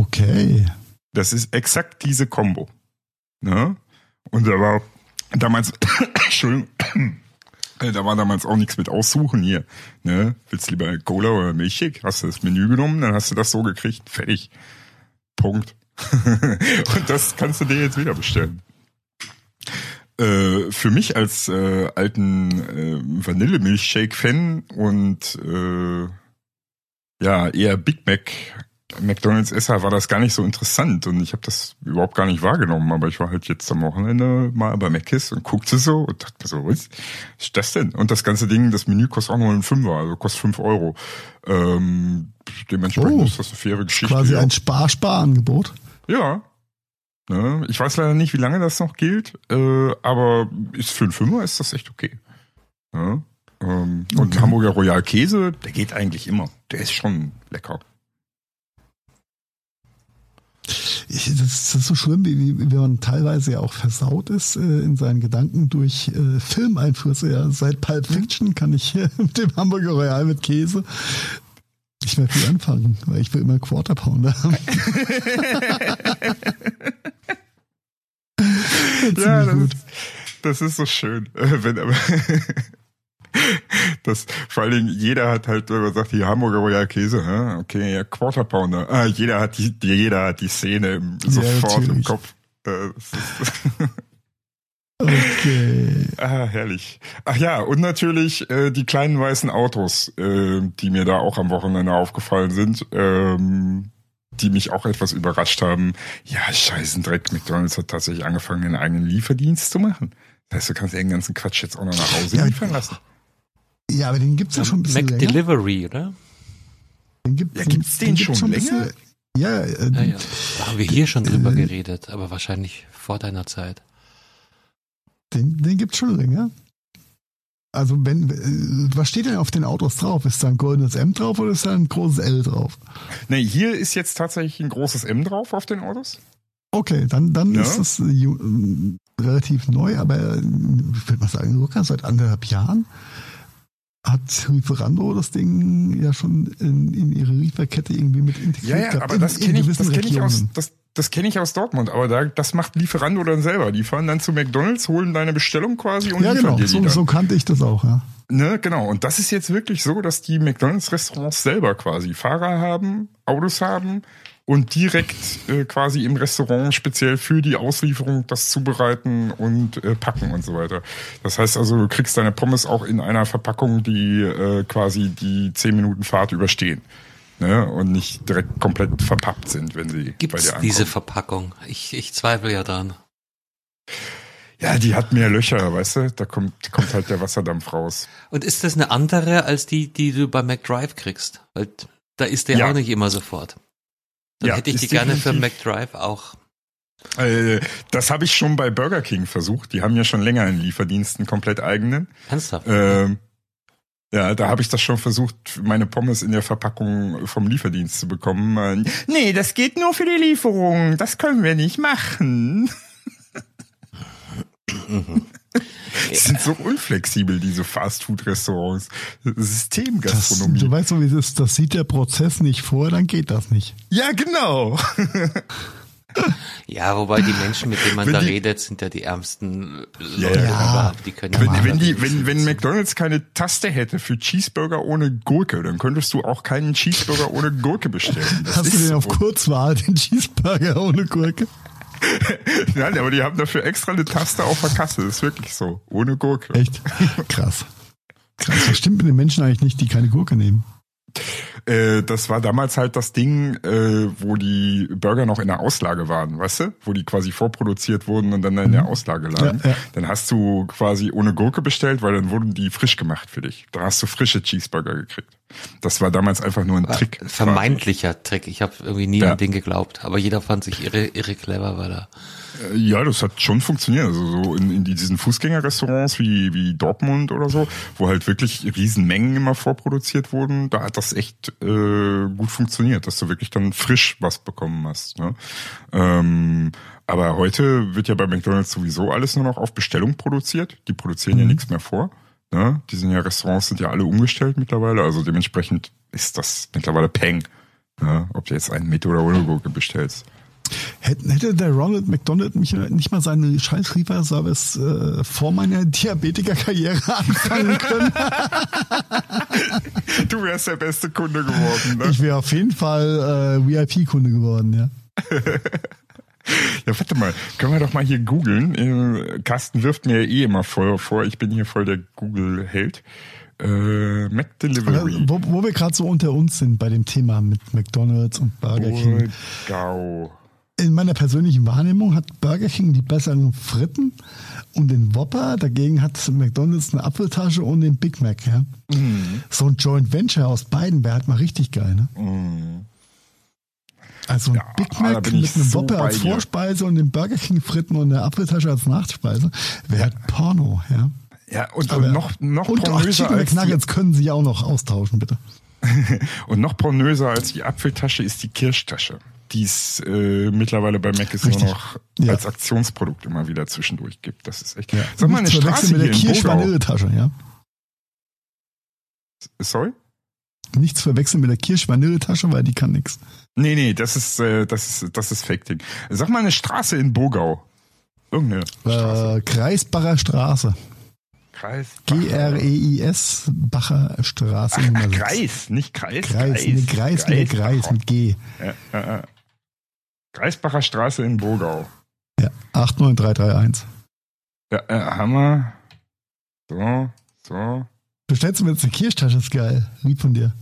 Okay. Das ist exakt diese Combo. Ne? Und da war damals, Entschuldigung, äh, da war damals auch nichts mit aussuchen hier. Ne? Willst du lieber Cola oder Milchshake? Hast du das Menü genommen, dann hast du das so gekriegt. Fertig. Punkt. Und das kannst du dir jetzt wieder bestellen. Äh, für mich als äh, alten äh, Vanillemilchshake-Fan und äh, ja eher Big Mac McDonalds Esser war das gar nicht so interessant und ich habe das überhaupt gar nicht wahrgenommen, aber ich war halt jetzt am Wochenende mal bei Mc's und guckte so und dachte mir so, was ist das denn? Und das ganze Ding, das Menü kostet auch nur einen Fünfer, also kostet fünf Euro. Ähm, dementsprechend oh, ist das eine faire Geschichte. Quasi ein Spar-Spar-Angebot. Ja, Ne? Ich weiß leider nicht, wie lange das noch gilt, äh, aber ist für einen Fünfer ist das echt okay. Ne? Ähm, okay. Und Hamburger Royal Käse, der geht eigentlich immer. Der ist schon lecker. Ich, das, ist so schlimm, wie, wie, wie man teilweise ja auch versaut ist äh, in seinen Gedanken durch äh, Filmeinflüsse. Ja. Seit Pulp Fiction kann ich äh, mit dem Hamburger Royal mit Käse nicht mehr viel anfangen, weil ich will immer Quarter Pounder haben. ja, das ist, das ist so schön. Wenn aber das vor allen Dingen jeder hat halt wenn man sagt die Hamburger Royal Käse hä? okay ja Quarter Pounder ah, jeder hat die jeder hat die Szene im, sofort ja, im Kopf äh, okay ah herrlich ach ja und natürlich äh, die kleinen weißen Autos äh, die mir da auch am Wochenende aufgefallen sind ähm, die mich auch etwas überrascht haben. Ja, scheißen Dreck, McDonalds hat tatsächlich angefangen, einen eigenen Lieferdienst zu machen. Das heißt, du kannst den ganzen Quatsch jetzt auch noch nach Hause ja, liefern lassen. Ja, aber den gibt's ja, schon ein bisschen Mac länger. Delivery, oder? Den gibt, ja, gibt's den, den, den schon, schon länger? ja, äh, ja, ja. Da haben wir hier schon drüber äh, geredet, aber wahrscheinlich vor deiner Zeit. Den, den gibt's schon länger. Also wenn, äh, was steht denn auf den Autos drauf? Ist da ein goldenes M drauf oder ist da ein großes L drauf? Nee, hier ist jetzt tatsächlich ein großes M drauf auf den Autos. Okay, dann, dann ja. ist das. Äh, relativ neu, aber äh, ich würde mal sagen, Luca seit anderthalb Jahren hat Lieferando das Ding ja schon in, in ihre Lieferkette irgendwie mit integriert. Ja, ja, aber in- das kenne ich, das kenn ich aus, das, das kenne ich aus Dortmund, aber da, das macht Lieferando dann selber. Die fahren dann zu McDonalds, holen deine Bestellung quasi und Ja, liefern genau, dir die so, dann. so kannte ich das auch, ja. Ne, genau. Und das ist jetzt wirklich so, dass die McDonalds-Restaurants selber quasi Fahrer haben, Autos haben und direkt äh, quasi im Restaurant speziell für die Auslieferung das zubereiten und äh, packen und so weiter. Das heißt also, du kriegst deine Pommes auch in einer Verpackung, die äh, quasi die 10 Minuten Fahrt überstehen. Ne, und nicht direkt komplett verpappt sind, wenn sie bei Gibt's dir ankommen. diese Verpackung? Ich, ich zweifle ja dran. ja, die hat mehr Löcher, weißt du? Da kommt, kommt halt der Wasserdampf raus. Und ist das eine andere als die, die du bei McDrive kriegst? Weil da ist der Ja. auch nicht immer sofort. Dann Ja, hätte ich die gerne für McDrive auch. Äh, das habe ich schon bei Burger King versucht. Die haben ja schon länger einen Lieferdienst, einen komplett eigenen. Ernsthaft? Ähm, ja, da habe ich das schon versucht, meine Pommes in der Verpackung vom Lieferdienst zu bekommen. Äh, Nee, das geht nur für die Lieferung. Das können wir nicht machen. Die sind so unflexibel, diese Fastfood-Restaurants. Das, Systemgastronomie. du weißt so, wie es ist, das sieht der Prozess nicht vor, dann geht das nicht. ja, genau. Ja, wobei die Menschen, mit denen man Wenn da die- redet, sind ja die ärmsten Ja, Leute ja. überhaupt. Die können ja Wenn, mal wenn, die, wenn, wenn. McDonalds keine Taste hätte für Cheeseburger ohne Gurke, dann könntest du auch keinen Cheeseburger ohne Gurke bestellen. Das Hast du den auf so. Kurzwahl, den Cheeseburger ohne Gurke? Nein, aber die haben dafür extra eine Taste auf der Kasse. Das ist wirklich so. Ohne Gurke. Echt? Krass. Krass. Was stimmt mit den Menschen eigentlich nicht, die keine Gurke nehmen? Äh, das war damals halt das Ding, äh, wo die Burger noch in der Auslage waren, weißt du? Wo die quasi vorproduziert wurden und dann in der Auslage lagen. Ja, ja. Dann hast du quasi ohne Gurke bestellt, weil dann wurden die frisch gemacht für dich. Da hast du frische Cheeseburger gekriegt. Das war damals einfach nur ein Trick. Ein vermeintlicher Trick. Ich habe irgendwie nie Ja. an den geglaubt. Aber jeder fand sich irre, irre clever, weil er Äh, Ja, das hat schon funktioniert. Also so in, in diesen Fußgängerrestaurants wie, wie Dortmund oder so, wo halt wirklich Riesenmengen immer vorproduziert wurden, da hat das echt äh, gut funktioniert, dass du wirklich dann frisch was bekommen hast. Ne? Ähm, aber heute wird ja bei McDonalds sowieso alles nur noch auf Bestellung produziert. Die produzieren ja nichts mehr vor. Ne? Die sind ja Restaurants sind ja alle umgestellt mittlerweile. Also dementsprechend ist das mittlerweile Peng. Ne? Ob du jetzt einen mit oder ohne Gurke bestellst. Hätte, der Ronald McDonald mich nicht mal seinen scheiß Lieferservice äh, vor meiner Diabetiker-Karriere anfangen können? Du wärst der beste Kunde geworden, ne? Ich wäre auf jeden Fall äh, VIP-Kunde geworden, ja. Ja, warte mal, können wir doch mal hier googeln. Äh, Carsten wirft mir ja eh immer voll vor, ich bin hier voll der Google-Held. Äh, Aber McDelivery. wo, wo wir gerade so unter uns sind bei dem Thema mit McDonalds und Burger King. Burgau. In meiner persönlichen Wahrnehmung hat Burger King die besseren Fritten und den Whopper. Dagegen hat McDonalds eine Apfeltasche und den Big Mac. Ja? Mhm. So ein Joint Venture aus beiden wäre halt mal richtig geil. Ne? Also ein Ja, Big da Mac mit einem so Whopper bei als. Vorspeise und den Burger King Fritten und der Apfeltasche als Nachspeise wäre halt Porno. Ja? Ja, und, Aber- und noch, noch und auch pornöser Chicken als die, McNuggets können Sie auch noch austauschen, bitte. und noch pornöser als die Apfeltasche ist die Kirschtasche. Die es äh, mittlerweile bei Mac ist nur Richtig. noch Ja. als Aktionsprodukt immer wieder zwischendurch gibt. Das ist echt. Sag mal, eine Straße verwechseln mit der. Kirsch-Vanille-Tasche, ja. Sorry? Nichts verwechseln mit der Kirsch-Vanille-Tasche, weil die kann nix. Nee, nee, das ist, äh, das ist, das ist Fake-Ding. Sag mal eine Straße in Bogau. Irgendeine Straße. Äh, Kreisbacher Straße. Kreis. G-R-E-I-S, Bacher Straße. Ach. Kreis, nicht Kreis. Kreis, nee, Kreis mit der Kreis mit G. Ja, ja. Kreisbacher Straße in Bogau. Ja, 89331. Ja, äh, Hammer. So, so. Bestellst du mir jetzt eine Kirschtasche, ist geil. Lieb von dir.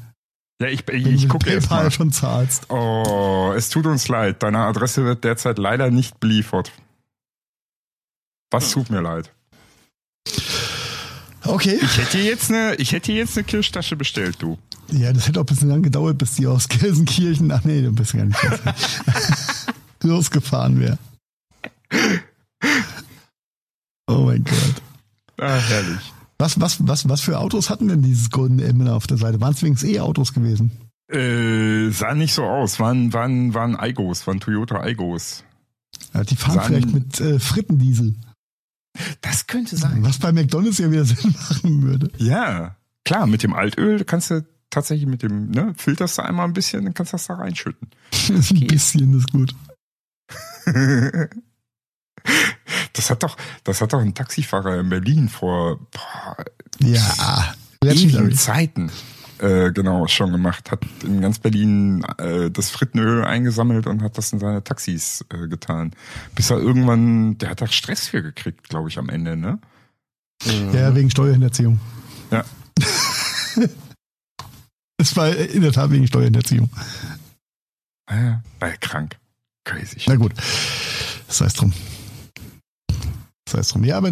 Ja, ich, ich, du ich gucke PayPal mal. schon zahlst. Oh, es tut uns leid. Deine Adresse wird derzeit leider nicht beliefert. Was tut mir leid? Okay. Ich hätte jetzt eine, ich hätte jetzt eine Kirschtasche bestellt, du. Ja, das hätte auch ein bisschen lang gedauert, bis die aus Gelsenkirchen, ach nee, du bist gar nicht losgefahren wäre. Oh mein Gott. Ah, herrlich. Was, was, was, was für Autos hatten denn dieses goldene Emmer auf der Seite? Waren es wenigstens E-Autos gewesen? Äh, sah nicht so aus. Waren, waren, waren Aigos, waren Toyota Aigos. Ja, die fahren Sahen- vielleicht mit äh, Frittendiesel. Das könnte sein. Was bei McDonalds ja wieder Sinn machen würde. Ja, klar, mit dem Altöl kannst du tatsächlich mit dem, ne, filterst du einmal ein bisschen, dann kannst du das da reinschütten. ein bisschen ist gut. das hat doch, das hat doch ein Taxifahrer in Berlin vor boah, ja, ewigen Zeiten äh, genau schon gemacht. Hat in ganz Berlin äh, das Frittenöl eingesammelt und hat das in seine Taxis äh, getan. Bis er irgendwann, der hat da Stress für gekriegt, glaube ich, am Ende, ne? Ja, wegen Steuerhinterziehung. Ja. Es war in der Tat wegen Steuerhinterziehung. Ja, war ja krank. Crazy. Na gut, das heißt drum. Das heißt drum. Ja, aber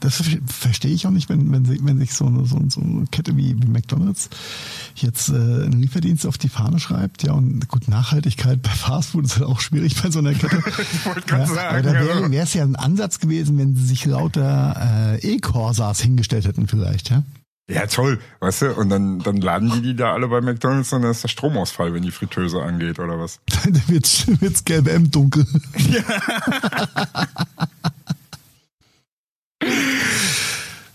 das verstehe ich auch nicht, wenn, wenn, sich, wenn sich so eine, so, so eine Kette wie, wie McDonalds jetzt äh, einen Lieferdienst auf die Fahne schreibt. Ja, und gut, Nachhaltigkeit bei Fastfood ist halt auch schwierig bei so einer Kette. ich wollte gerade ja, sagen. Aber da wäre also. es ja ein Ansatz gewesen, wenn sie sich lauter äh, E-Corsas hingestellt hätten vielleicht, ja? Ja, toll, weißt du, und dann, dann laden die die da alle bei McDonalds und dann ist der Stromausfall, wenn die Fritteuse angeht, oder was? dann wird's, wird's gelb M dunkel. Ja.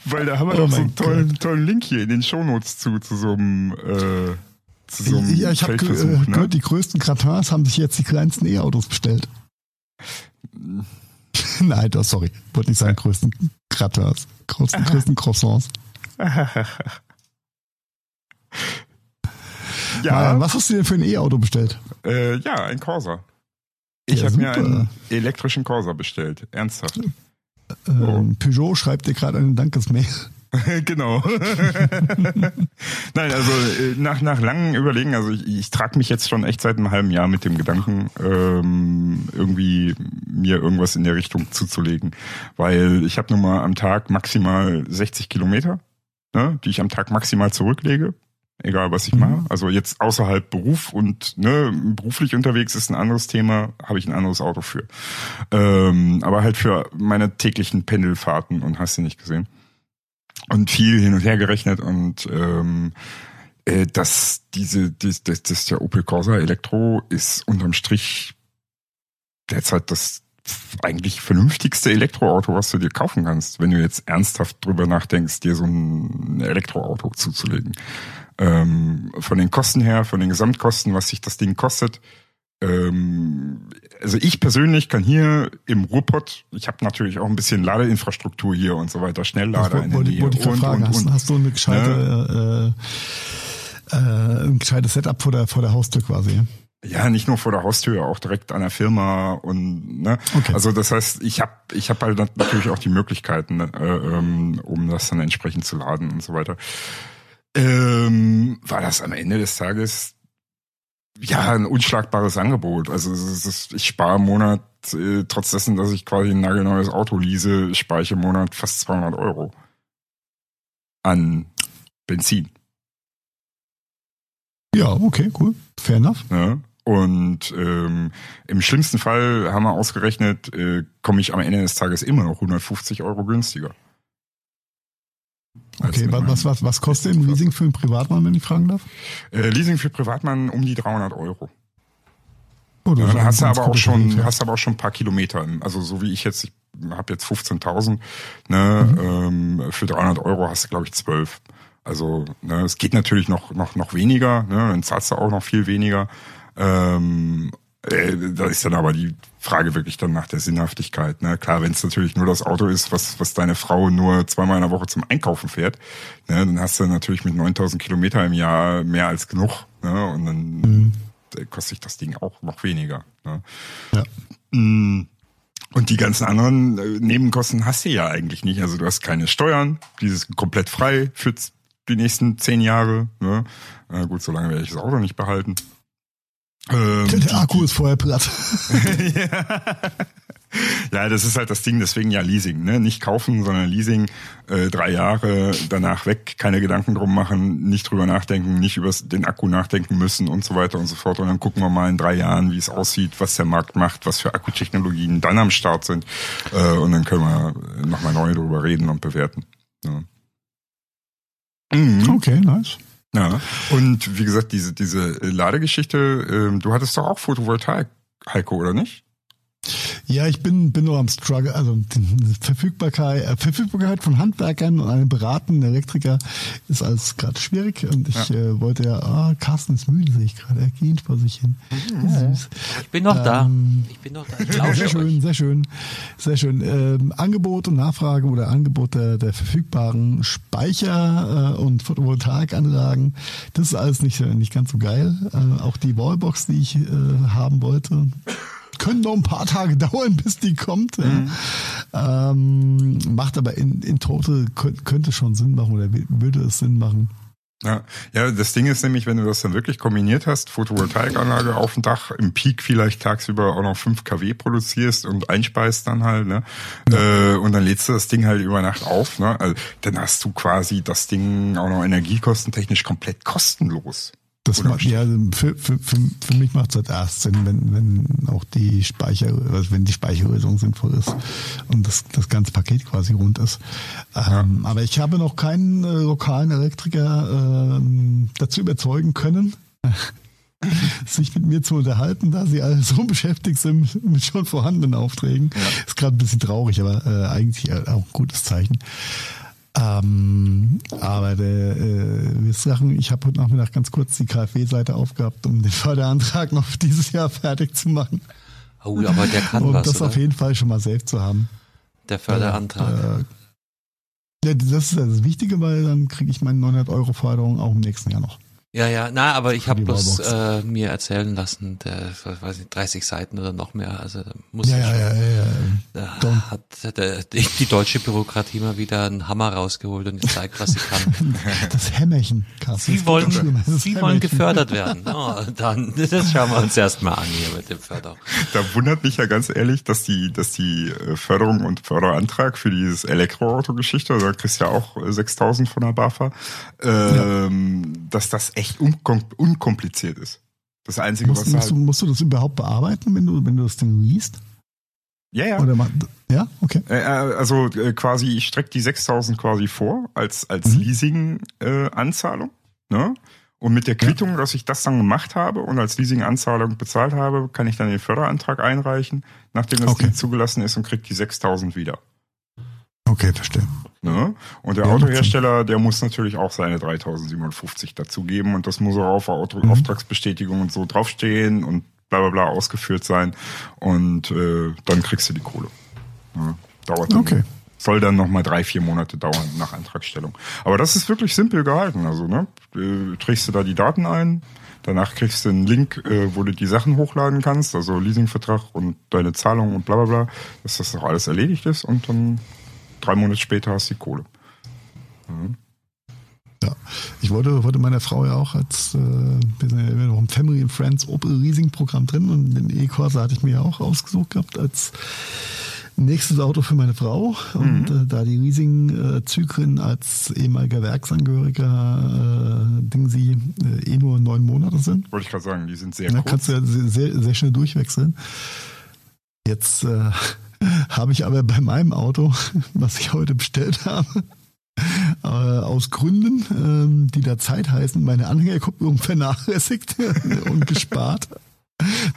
Weil da haben wir Oh doch so einen tollen, tollen Link hier in den Shownotes zu, zu so einem, äh, zu so einem ja, ich habe ge ne? gehört, die größten Gratins haben sich jetzt die kleinsten E-Autos bestellt. Nein, das, sorry. Wollte nicht sagen größten Gratins. Größten, größten Croissants. ja, Äh, was hast du denn für ein E-Auto bestellt? äh, ja, ein Corsa. Ich Ja, habe mir einen elektrischen Corsa bestellt. Ernsthaft. Ähm, Peugeot schreibt dir gerade eine Dankesmail. genau. Nein, also äh, nach, nach langen Überlegen, also ich, ich trage mich jetzt schon echt seit einem halben Jahr mit dem Gedanken, ähm, irgendwie mir irgendwas in der Richtung zuzulegen. Weil ich habe nun mal am Tag maximal 60 Kilometer, ne, die ich am Tag maximal zurücklege. Egal was ich Mhm. mache. Also jetzt außerhalb Beruf und ne, beruflich unterwegs ist ein anderes Thema, habe ich ein anderes Auto für. Ähm, aber halt für meine täglichen Pendelfahrten und hast du nicht gesehen und viel hin und her gerechnet und ähm, äh, dass diese das, das, das der Opel Corsa Elektro ist unterm Strich derzeit das eigentlich vernünftigste Elektroauto, was du dir kaufen kannst, wenn du jetzt ernsthaft drüber nachdenkst, dir so ein Elektroauto zuzulegen. Ähm, von den Kosten her, von den Gesamtkosten, was sich das Ding kostet. Ähm, also ich persönlich kann hier im Ruhrpott, ich habe natürlich auch ein bisschen Ladeinfrastruktur hier und so weiter, Schnelllader in wollte, wollte, ich und, fragen. und, Hast, und. hast du eine gescheite, äh, äh, ein gescheites Setup vor der, vor der Haustür quasi? ja? Nicht nur vor der Haustür, auch direkt an der Firma und ne. Okay. Also das heißt, ich habe ich hab halt natürlich auch die Möglichkeiten, ne, äh, ähm, um das dann entsprechend zu laden und so weiter. Ähm, war das am Ende des Tages ja ein unschlagbares Angebot. Also es ist, ich spare im Monat, äh, trotz dessen, dass ich quasi ein nagelneues Auto lease, spare ich im Monat fast 200 Euro an Benzin. Ja, okay, cool. Fair enough. Ne? Und ähm, im schlimmsten Fall haben wir ausgerechnet, äh, komme ich am Ende des Tages immer noch 150 Euro günstiger. Okay, was, was, was, kostet ein Leasing für einen Privatmann, wenn ich fragen darf? Äh, Leasing für Privatmann um die 300 Euro. Oh, Ja, dann ein hast du aber auch schon, Tarif, ja. hast aber auch schon ein paar Kilometer. Also so wie ich jetzt, ich habe jetzt 15.000, ne, ähm, für 300 Euro hast du glaube ich 12. Also ne, es geht natürlich noch noch noch weniger, ne, dann zahlst du auch noch viel weniger. Ähm, äh, da ist dann aber die Frage wirklich dann nach der Sinnhaftigkeit. Ne? Klar, wenn es natürlich nur das Auto ist, was, was deine Frau nur zweimal in der Woche zum Einkaufen fährt, ne, dann hast du natürlich mit 9000 Kilometer im Jahr mehr als genug. Ne? Und dann äh, kostet sich das Ding auch noch weniger. Ne? Ja. Mm. Und die ganzen anderen äh, Nebenkosten hast du ja eigentlich nicht. Also du hast keine Steuern, dieses komplett frei für die nächsten zehn Jahre. Ne? Äh, gut, solange werde ich das Auto nicht behalten. Ähm, Der Akku ist vorher platt. ja, das ist halt das Ding, deswegen ja Leasing, ne? Nicht kaufen, sondern Leasing, äh, drei Jahre danach weg, keine Gedanken drum machen, nicht drüber nachdenken, nicht über den Akku nachdenken müssen und so weiter und so fort. Und dann gucken wir mal in drei Jahren, wie es aussieht, was der Markt macht, was für Akkutechnologien dann am Start sind. Äh, und dann können wir nochmal neu drüber reden und bewerten. Ja. Mhm. Okay, nice. Ja. Und wie gesagt, diese, diese Ladegeschichte, ähm, du hattest doch auch Photovoltaik, Heiko, oder nicht? Ja, ich bin, bin nur am Struggle, also Verfügbarkeit, äh, Verfügbarkeit von Handwerkern und einem beratenden Elektriker ist alles gerade schwierig und ich Ja. äh, wollte ja, ah, Carsten ist müde, sehe ich gerade, er geht vor sich hin. Süß. Ich bin noch da. Ähm, Ich bin noch da. Ich Sehr euch. schön, sehr schön, sehr schön. Ähm, Angebot und Nachfrage oder Angebot der, der verfügbaren Speicher äh, und Photovoltaikanlagen, das ist alles nicht, nicht ganz so geil. Äh, auch die Wallbox, die ich äh, haben wollte, können noch ein paar Tage dauern, bis die kommt. Ja. Ähm, macht aber in, in total kö- könnte schon Sinn machen oder würde es Sinn machen. Ja, ja, das Ding ist nämlich, wenn du das dann wirklich kombiniert hast, Photovoltaikanlage auf dem Dach, im Peak vielleicht tagsüber auch noch 5 kW produzierst und einspeist dann halt, ne? Äh, und dann lädst du das Ding halt über Nacht auf, ne? Also, dann hast du quasi das Ding auch noch energiekostentechnisch komplett kostenlos. Das macht, ja, für, für, für, für mich macht es halt erst Sinn, wenn, wenn auch die Speicher, also wenn die Speicherlösung sinnvoll ist und das, das ganze Paket quasi rund ist. Ähm, aber ich habe noch keinen äh, lokalen Elektriker ähm, dazu überzeugen können, sich mit mir zu unterhalten, da sie alle so beschäftigt sind mit, schon vorhandenen Aufträgen. Ist gerade ein bisschen traurig, aber äh, eigentlich auch ein gutes Zeichen. Ähm, aber der, äh, wir sagen, ich habe heute Nachmittag ganz kurz die KfW-Seite aufgehabt, um den Förderantrag noch dieses Jahr fertig zu machen. Oh, aber der kann und was, das auf oder? jeden Fall schon mal safe zu haben. Der Förderantrag. Äh, ja, das ist das Wichtige, weil dann kriege ich meine 900 Euro Förderung auch im nächsten Jahr noch. Ja, ja, na, aber ich habe bloß äh, mir erzählen lassen, der, was weiß ich, 30 Seiten oder noch mehr, also da muss Ja, ich ja, schon, ja, ja, ja. da Don't. hat der, die, deutsche Bürokratie mal wieder einen Hammer rausgeholt und jetzt zeigt, was sie kann. Das Hämmerchen, Carsten. Sie wollen, sie wollen Hämmerchen. gefördert werden. Oh, dann, das schauen wir uns erstmal an hier mit dem Förder. Da wundert mich ja ganz ehrlich, dass die, dass die äh, Förderung und Förderantrag für dieses Elektroauto-Geschichte, da kriegst du ja auch äh, 6000 von der BAFA, ähm, dass das echt unkom unkompliziert ist. Das Einzige, Musst, was musst, du, halt, musst du das überhaupt bearbeiten, wenn du, wenn du das Ding liest? ja, ja. Oder ma- ja, okay. Äh, äh, Also äh, quasi, ich strecke die 6000 quasi vor als, als Mhm. Leasing-Anzahlung. ne? Und mit der Quittung, dass ich das dann gemacht habe und als Leasing-Anzahlung bezahlt habe, kann ich dann den Förderantrag einreichen, nachdem das Okay. Zugelassen ist und kriege die 6000 wieder. Okay, verstehe. Ne? Und der Ja, Autohersteller, der muss natürlich auch seine 3057 dazugeben und das muss auch auf der Auto Mhm. Auftragsbestätigung und so draufstehen und bla bla bla ausgeführt sein und äh, dann kriegst du die Kohle. Ja, dauert dann, Okay. soll dann nochmal drei, vier Monate dauern nach Antragstellung. Aber das ist wirklich simpel gehalten. Also, ne, äh, trägst du da die Daten ein, danach kriegst du einen Link, äh, wo du die Sachen hochladen kannst, also Leasingvertrag und deine Zahlung und bla bla bla, dass das auch alles erledigt ist und dann drei Monate später hast du die Kohle. Ja, ich wollte, wollte meiner Frau ja auch als, äh, wir sind ja immer noch im Family and Friends Opel Leasing Programm drin und den E-Corsa hatte ich mir ja auch ausgesucht gehabt als nächstes Auto für meine Frau. Und äh, da die Leasing-Zyklen als ehemaliger Werksangehöriger äh, Ding sie äh, eh nur neun Monate sind, Wollte ich gerade sagen, die sind sehr da kurz. kannst du ja sehr, sehr, sehr schnell durchwechseln. Jetzt äh, habe ich aber bei meinem Auto, was ich heute bestellt habe, äh, aus Gründen, ähm, die da Zeit heißen, meine Anhängerkupplung vernachlässigt und gespart.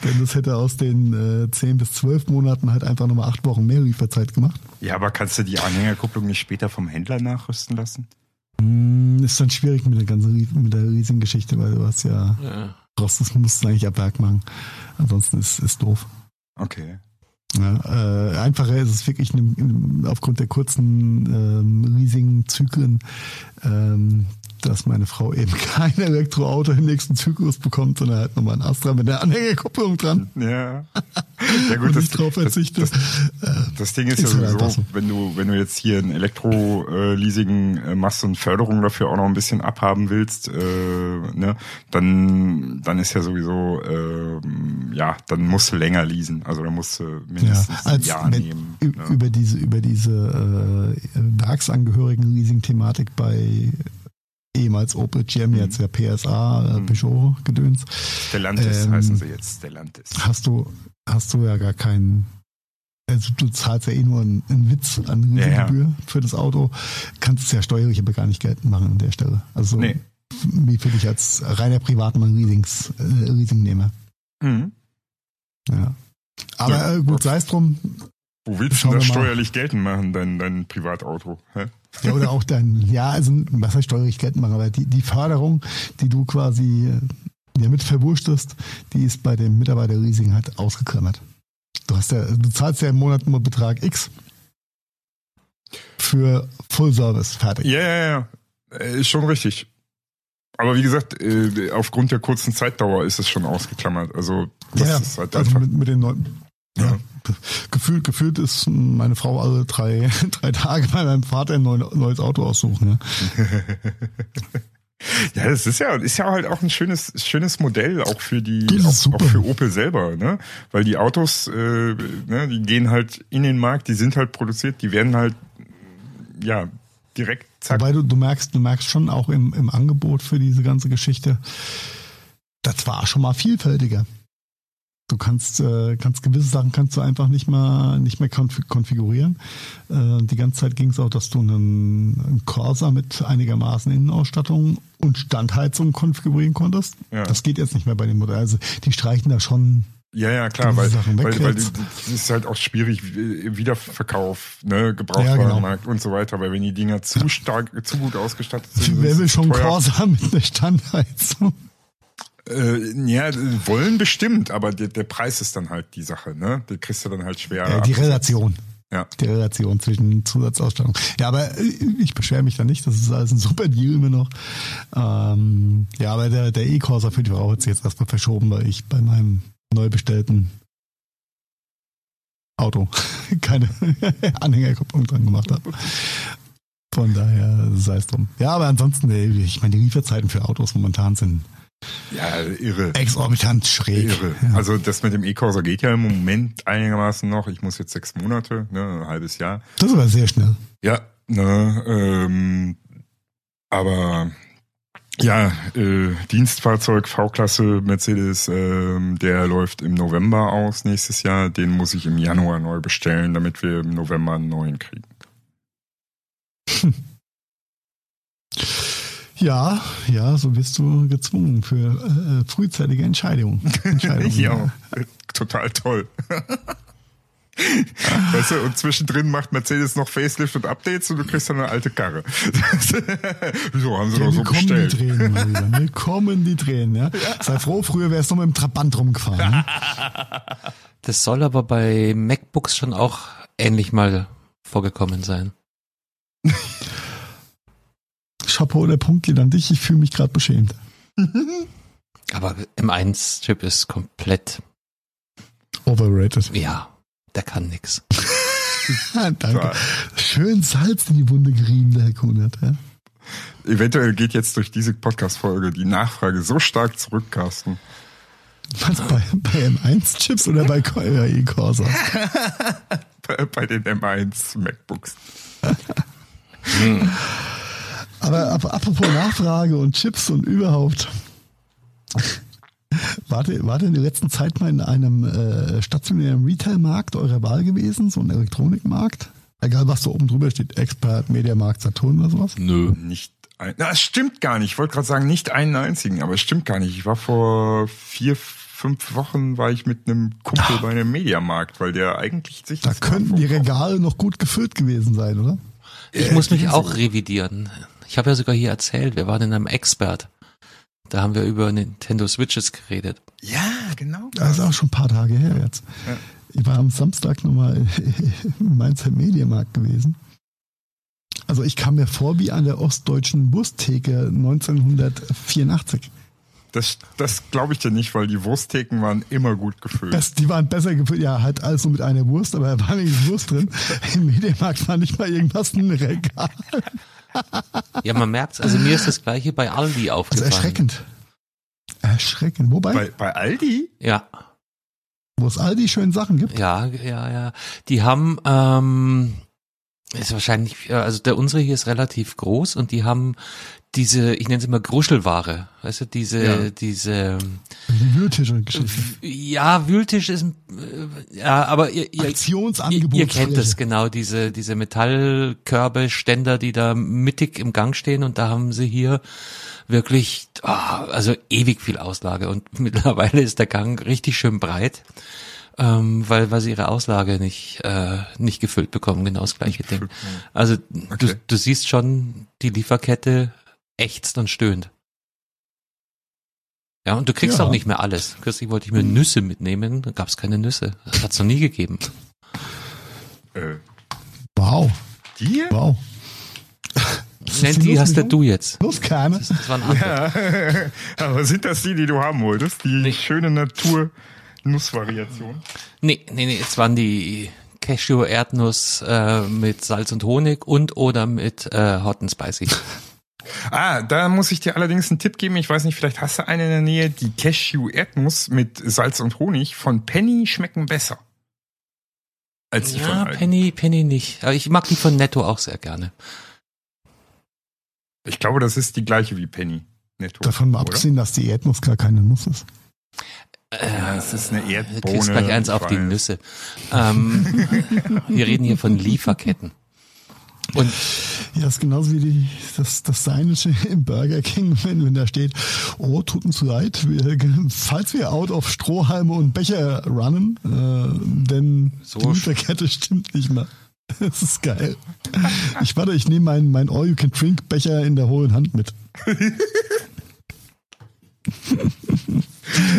Denn das hätte aus den äh, 10 bis 12 Monaten halt einfach nochmal acht Wochen mehr Lieferzeit gemacht. Ja, aber kannst du die Anhängerkupplung nicht später vom Händler nachrüsten lassen? Hm, Ist dann schwierig mit der ganzen mit der Leasing-Geschichte, weil du hast ja, Ja. brauchst das musst du eigentlich ab Werk machen. Ansonsten ist ist doof. Okay. Ja, äh, einfacher ist es wirklich in, aufgrund der kurzen ähm, Leasing-Zyklen, ähm, dass meine Frau eben kein Elektroauto im nächsten Zyklus bekommt, sondern halt nochmal ein Astra mit der Anhängerkupplung dran. Ja. Ja gut, das, drauf das, verzichte. das, das Ding ist, Ist ja halt sowieso, so. wenn du, wenn du jetzt hier ein Elektro-Leasing äh, machst und Förderung dafür auch noch ein bisschen abhaben willst, äh, ne, dann, dann ist ja sowieso, ähm, ja, dann musst du länger leasen. Also dann musst du Ja, mindestens ein als Jahr wenn, nehmen. ne? über diese über diese äh, Werksangehörigen-Leasing-Thematik bei ehemals Opel GM, Mhm. jetzt ja PSA, äh, Mhm. Peugeot-Gedöns. Stellantis ähm, heißen sie jetzt, Stellantis. hast du, hast du ja gar keinen, also du zahlst ja eh nur einen, einen Witz an Ja, ja. Gebühr für das Auto, kannst es ja steuerlich aber gar nicht geltend machen an der Stelle. Also Nee. wie für dich als reiner Privatmann Leasings, äh, Leasingnehmer. Mhm. Ja. Aber Ja. äh, gut, sei es drum. Wo willst du das steuerlich geltend machen, dein, dein Privatauto? Hä? Ja, oder auch dein, ja, also was heißt steuerlich geltend machen, aber die, die Förderung, die du quasi äh, ja, mit verwurschtest, die ist bei dem Mitarbeiterleasing halt ausgeklammert. Du hast ja, du zahlst ja im Monat nur Betrag X für Full Service, fertig. Ja, ja, ja. Äh, Ist schon richtig. Aber wie gesagt, äh, aufgrund der kurzen Zeitdauer ist es schon ausgeklammert. Also das ja, ist halt also einfach. mit, mit den neuen. Ja. Gefühlt, gefühlt ist meine Frau alle drei, drei Tage bei meinem Vater ein neu- neues Auto aussuchen. Ja. Ja, das ist ja, ist ja halt auch ein schönes, schönes Modell auch für die, auch, auch für Opel selber, ne? Weil die Autos, äh, ne, die gehen halt in den Markt, die sind halt produziert, die werden halt, ja, direkt zack. Wobei du, du merkst, du merkst schon auch im, im Angebot für diese ganze Geschichte, das war schon mal vielfältiger. Du kannst, äh, kannst gewisse Sachen kannst du einfach nicht mehr, nicht mehr konf konfigurieren. Äh, die ganze Zeit ging es auch, dass du einen, einen Corsa mit einigermaßen Innenausstattung und Standheizung konfigurieren konntest. Ja. Das geht jetzt nicht mehr bei dem Modell. Also die streichen da schon Ja, ja, klar, weil, weil, weil das ist halt auch schwierig, äh, Wiederverkauf, ne, Ja, Gebrauchtwarenmarkt und so weiter, weil wenn die Dinger zu stark, zu gut ausgestattet sind, Wer will schon. Corsa mit einer Standheizung? Äh, ja, wollen bestimmt, aber der, der Preis ist dann halt die Sache, ne? Den kriegst du dann halt schwer. Ja, die abgesetzt. Relation. Ja. Die Relation zwischen Zusatzausstattung. Ja, aber äh, ich beschwere mich da nicht. Das ist alles ein super Deal immer noch. Ähm, ja, aber der, der E-Corsa für die Frau hat sich jetzt erstmal verschoben, weil ich bei meinem neu bestellten Auto keine Anhängerkupplung dran gemacht habe. Von daher sei es drum. Ja, aber ansonsten, ey, ich meine, die Lieferzeiten für Autos momentan sind Ja, irre. exorbitant schräg. Irre. Also das mit dem E-Corsa geht ja im Moment einigermaßen noch. Ich muss jetzt sechs Monate, ne, ein halbes Jahr. Das ist aber sehr schnell. Ja, ne, ähm, aber ja, äh, Dienstfahrzeug V-Klasse Mercedes, ähm, der läuft im November aus nächstes Jahr. Den muss ich im Januar neu bestellen, damit wir im November einen neuen kriegen. Ja, ja, so bist du gezwungen für äh, frühzeitige Entscheidungen. Entscheidungen. ja, total toll. Weißt du, und zwischendrin macht Mercedes noch Facelift und Updates und du kriegst dann eine alte Karre. Wieso haben sie Ja, doch so kommen die bestellt? Tränen mal wieder. Mir kommen die Tränen, ja. Sei froh, früher wärst du mit dem Trabant rumgefahren. ne? Das soll aber bei MacBooks schon auch ähnlich mal vorgekommen sein. Chapeau, der Punkt geht an dich. Ich fühle mich gerade beschämt. Aber M1-Chip ist komplett, Overrated. ja, der kann nix. Danke. Schön Salz in die Wunde gerieben, der Herr Kunert. Ja. Eventuell geht jetzt durch diese Podcast-Folge die Nachfrage so stark zurück, Carsten. Was, bei, bei M1-Chips oder bei ja, E-Corsa? Bei, bei den M1 MacBooks. Aber ap apropos Nachfrage und Chips und überhaupt. Wart ihr, wart ihr in der letzten Zeit mal in einem äh, stationären Retail-Markt eurer Wahl gewesen? So ein Elektronikmarkt? Egal, was da oben drüber steht. Expert, Mediamarkt, Saturn oder sowas? Nö. Nicht ein, na, es stimmt gar nicht. Ich wollte gerade sagen, nicht einen einzigen, aber es stimmt gar nicht. Ich war vor vier, fünf Wochen war ich mit einem Kumpel bei einem Mediamarkt, weil der eigentlich sich Da könnten die Regale noch gut gefüllt gewesen sein, oder? Ich Äh, muss mich auch revidieren. Ich habe ja sogar hier erzählt, wir waren in einem Expert. Da haben wir über Nintendo Switches geredet. Ja, genau. Das ist auch schon ein paar Tage her jetzt. Ja. Ich war am Samstag nochmal im Mainzer Mediamarkt gewesen. Also ich kam mir vor wie an der ostdeutschen Bustheke 1984. Das, das glaube ich dir nicht, weil die Wursttheken waren immer gut gefüllt. Das, die waren besser gefüllt, ja, halt alles nur mit einer Wurst, aber da war nicht Wurst drin. Im Mediamarkt war nicht mal irgendwas in Regal. Ja, man merkt's. Also mir ist das gleiche bei Aldi Also aufgefallen. erschreckend. Erschreckend. Wobei, bei, bei Aldi? Ja, wo es all die schönen Sachen gibt. ja, ja, ja. Die haben, ähm, ist wahrscheinlich, äh, also der unsere hier ist relativ groß und die haben diese, ich nenne es immer Gruschelware, weißt du, diese, Ja. diese, Die Wühltische-Geschichte. ja, Wühltisch ist, ein- äh, ja, aber ihr, ihr, ihr, Aktionsangebot. ihr kennt es genau, diese, diese Metallkörbe, Ständer, die da mittig im Gang stehen und da haben sie hier wirklich, ah, also ewig viel Auslage und mittlerweile ist der Gang richtig schön breit, ähm, weil, weil sie ihre Auslage nicht, äh, nicht gefüllt bekommen, genau das gleiche Ding. Also du, Okay. du siehst schon, die Lieferkette ächzt und stöhnt. Ja, und du kriegst Ja. auch nicht mehr alles. Kürzlich wollte ich mir Nüsse mitnehmen, da gab es keine Nüsse. Das hat's noch nie gegeben. Äh, Wow, die? wow. Nenn die hast ja du jetzt. Los, keine. Das, das waren andere. Ja. Aber sind das die, die du haben wolltest? Die Nicht. schöne Natur-Nussvariation? Nee, nee, nee, es waren die Cashew-Erdnuss äh, mit Salz und Honig und oder mit äh, Hot and Spicy. Ah, da muss ich dir allerdings einen Tipp geben. Ich weiß nicht, vielleicht hast du eine in der Nähe. Die Cashew-Erdnuss mit Salz und Honig von Penny schmecken besser. Als die von Ja, Aldi. Penny, Penny nicht. Aber ich mag die von Netto auch sehr gerne. Ich glaube, das ist die gleiche wie Penny. Netto. Davon mal abgesehen, dass die Erdnuss gar keine Nuss ist. Ja, es ist eine Du Erdbohne. kriegst gleich eins auf die. Nüsse. Ähm, wir reden hier von Lieferketten. Und Ja, das ist genauso wie die, das, das Seinische im Burger King, wenn, wenn da steht, oh, tut uns leid, wir, falls wir out auf Strohhalme und Becher runnen, äh, denn So die Lieferkette stimmt nicht mehr. Das ist geil. Ich warte, ich nehme meinen mein All-You-Can-Drink-Becher in der hohlen Hand mit.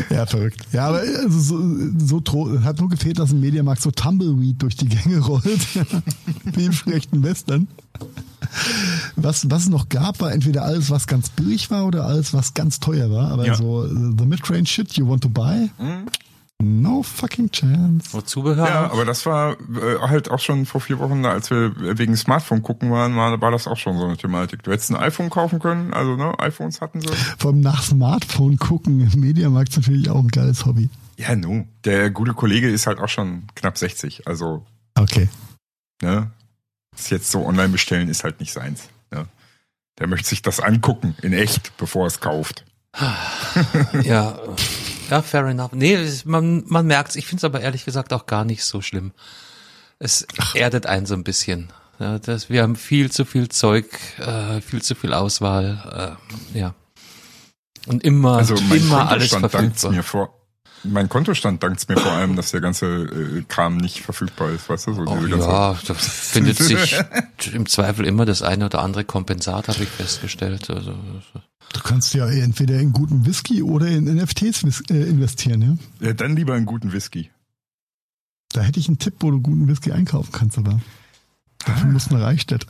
Ja, verrückt. Ja, aber also so, so hat nur gefehlt, dass ein Mediamarkt so Tumbleweed durch die Gänge rollt. Wie im schlechten Western. Was, was es noch gab, war entweder alles, was ganz billig war oder alles, was ganz teuer war. Aber Ja. so, äh, the mid-range shit you want to buy? Mhm. No fucking chance. wo Zubehör Ja, aber das war äh, halt auch schon vor vier Wochen, als wir wegen Smartphone gucken waren, war, war das auch schon so eine Thematik. Du hättest ein iPhone kaufen können, also ne, iPhones hatten sie. Vor allem nach Smartphone gucken im Mediamarkt ist natürlich auch ein geiles Hobby. Ja, nu. Der gute Kollege ist halt auch schon knapp 60, also Okay. ne, das jetzt so online bestellen ist halt nicht seins. Ne? Der möchte sich das angucken in echt, bevor er es kauft. Ja, ja, fair enough. Nee, es- man, man merkt's. Ich find's aber ehrlich gesagt auch gar nicht so schlimm. Es erdet einen so ein bisschen. Ja, das, wir haben viel zu viel Zeug, äh, viel zu viel Auswahl. Äh, ja. Und immer, Also mein immer alles Kontostand dankt verfügbar. mir vor. Mein Kontostand dankt mir vor allem, dass der ganze äh, Kram nicht verfügbar ist, weißt du? So Oh, ja, da findet sich im Zweifel immer das eine oder andere Kompensat, habe ich festgestellt. Also, Du kannst ja entweder in guten Whisky oder in NFTs äh, investieren, ja. ja, dann lieber einen guten Whisky. Da hätte ich einen Tipp, wo du guten Whisky einkaufen kannst, aber dafür muss nach Reichstätt.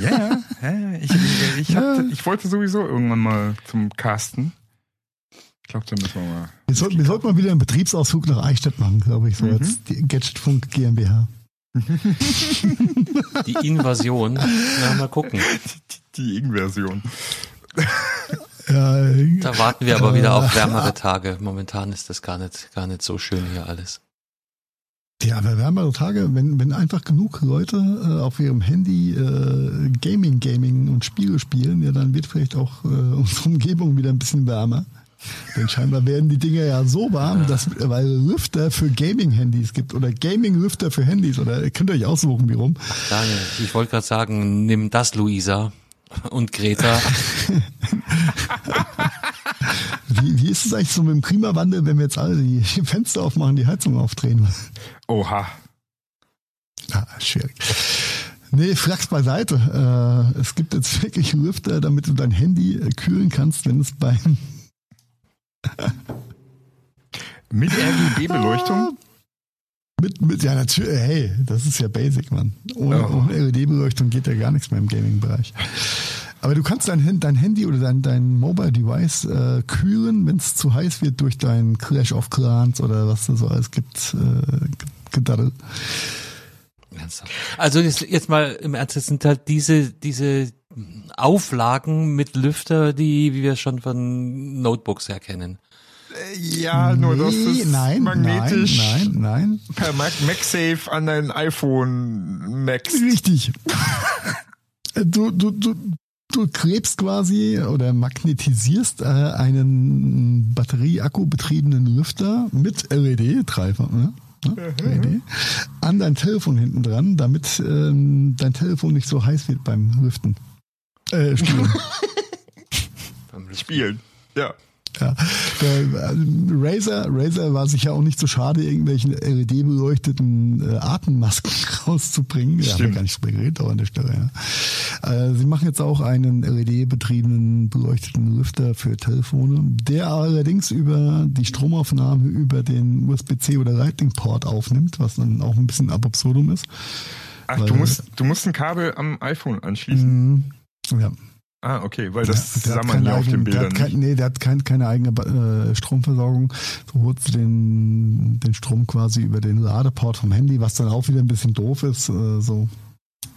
Ja, ja, ich, ich, ich, Ja. hatte, ich wollte sowieso irgendwann mal zum Casten. Ich glaube, da müssen wir mal. Wir, sollten- wir sollten mal wieder einen Betriebsausflug nach Eichstätt machen, glaube ich, so Mhm. als die Gadgetfunk GmbH. die Invasion, na, mal gucken. Die, die Ing-Version. Ja, Da warten wir aber wieder auf wärmere Tage. Momentan ist das gar nicht, gar nicht so schön hier alles. Ja, aber wärmere Tage, wenn, wenn einfach genug Leute äh, auf ihrem Handy äh, Gaming, Gaming und Spiele spielen, ja, dann wird vielleicht auch äh, unsere Umgebung wieder ein bisschen wärmer. Denn scheinbar werden die Dinger ja so warm, dass weil Lüfter für Gaming-Handys gibt oder Gaming-Lüfter für Handys oder ihr könnt euch aussuchen, wie rum. Daniel, ich wollte gerade sagen, nimm das, Luisa und Greta. Wie, wie ist es eigentlich so mit dem Klimawandel, wenn wir jetzt alle die Fenster aufmachen, die Heizung aufdrehen? Oha. Ah, schwierig. Nee, Fracks beiseite. Äh, es gibt jetzt wirklich Lüfter, damit du dein Handy äh, kühlen kannst, wenn es beim Mit RGB-Beleuchtung? Mit, mit ja natürlich, hey, das ist ja basic, Mann. Ohne, Oh. ohne LED-Beleuchtung geht ja gar nichts mehr im Gaming-Bereich. Aber du kannst dein, dein Handy oder dein, dein Mobile-Device äh, kühlen, wenn es zu heiß wird durch dein Clash of Clans oder was da so alles gibt. Äh, Gedaddel. Also jetzt, jetzt mal im Ernst, es sind halt diese, diese Auflagen mit Lüfter, die, wie wir schon von Notebooks her kennen. Ja, nur das Nee, ist nein, magnetisch Nein, nein, nein. per Mac MagSafe an dein iPhone Max. Richtig. Du, du, du, du klebst quasi oder magnetisierst äh, einen Batterie-Akku-betriebenen Lüfter mit LED-Treiber, ne? Ne? LED, an dein Telefon hinten dran, damit ähm, dein Telefon nicht so heiß wird beim Lüften. Äh, Spielen. Beim Lüften. Spielen. Ja. Ja, der, äh, Razer, Razer war sich ja auch nicht so schade, irgendwelchen LED-beleuchteten äh, Atemmasken rauszubringen. Ja, haben wir gar nicht drüber geredet, aber an der Stelle. Ja. Äh, sie machen jetzt auch einen LED-betriebenen beleuchteten Lüfter für Telefone, der allerdings über die Stromaufnahme über den USB-C oder Lightning-Port aufnimmt, was dann auch ein bisschen ab absurdum ist. Ach, du musst, du musst ein Kabel am iPhone anschließen. Mhm. Ja. Ah, okay, weil das sah man hier auf den Bildern der hat kein, Nee, der hat kein, keine eigene äh, Stromversorgung. Du holst den, den Strom quasi über den Ladeport vom Handy, was dann auch wieder ein bisschen doof ist. Äh, so.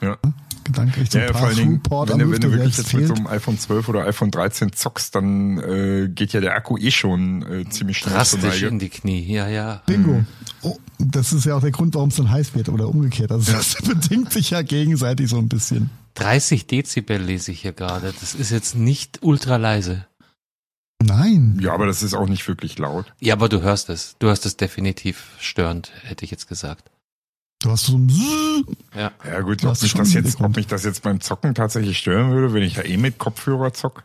Ja. Gedanklich ja, ja, vor allen Dingen, wenn, du, wenn du wirklich jetzt fehlt. mit so einem iPhone 12 oder iPhone 13 zockst, dann äh, geht ja der Akku eh schon äh, ziemlich schnell Drastisch in die Knie, ja, ja. Bingo. Mhm. Oh, das ist ja auch der Grund, warum es dann heiß wird oder umgekehrt. Also das bedingt sich ja gegenseitig so ein bisschen. 30 Dezibel lese ich hier gerade. Das ist jetzt nicht ultra leise. Nein. Ja, aber das ist auch nicht wirklich laut. Ja, aber du hörst es. Du hörst es definitiv störend, hätte ich jetzt gesagt. Du hast so ein Ja. Ja gut, ob mich, das jetzt, ob mich das jetzt beim Zocken tatsächlich stören würde, wenn ich ja eh mit Kopfhörer zock.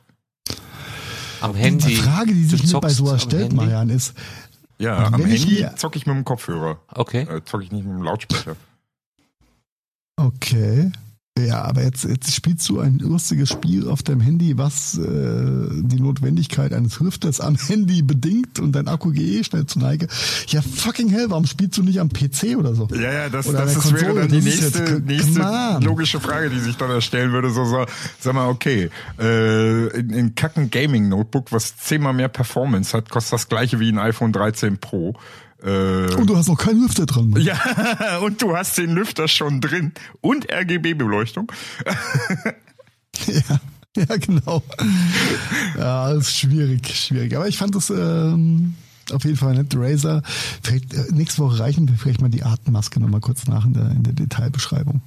Am Handy. Die Frage, die sich mir bei sowas stellt, Handy? Marian, ist. Ja, am Handy zocke ich mit dem Kopfhörer. Okay. Äh, zocke ich nicht mit dem Lautsprecher. Okay. Ja, aber jetzt, jetzt spielst du ein lustiges Spiel auf deinem Handy, was äh, die Notwendigkeit eines Lüfters am Handy bedingt und dein Akku geht eh schnell zu Neige. Ja, fucking hell, warum spielst du nicht am PC oder so? Ja, ja, das, das, das wäre dann die nächste, jetzt, nächste logische Frage, die sich dann erstellen würde. So, so sag mal, okay, äh, in, in kacken Gaming-Notebook, was zehnmal mehr Performance hat, kostet das gleiche wie ein iPhone 13 Pro. Äh, und du hast noch keinen Lüfter dran. Mann. Ja, und du hast den Lüfter schon drin und RGB-Beleuchtung. ja. Ja, genau. Ja, ist schwierig, schwierig. Aber ich fand das ähm, auf jeden Fall nett. Razer. Vielleicht, äh, nächste Woche reichen wir vielleicht mal die Atemmaske nochmal kurz nach in der, in der Detailbeschreibung.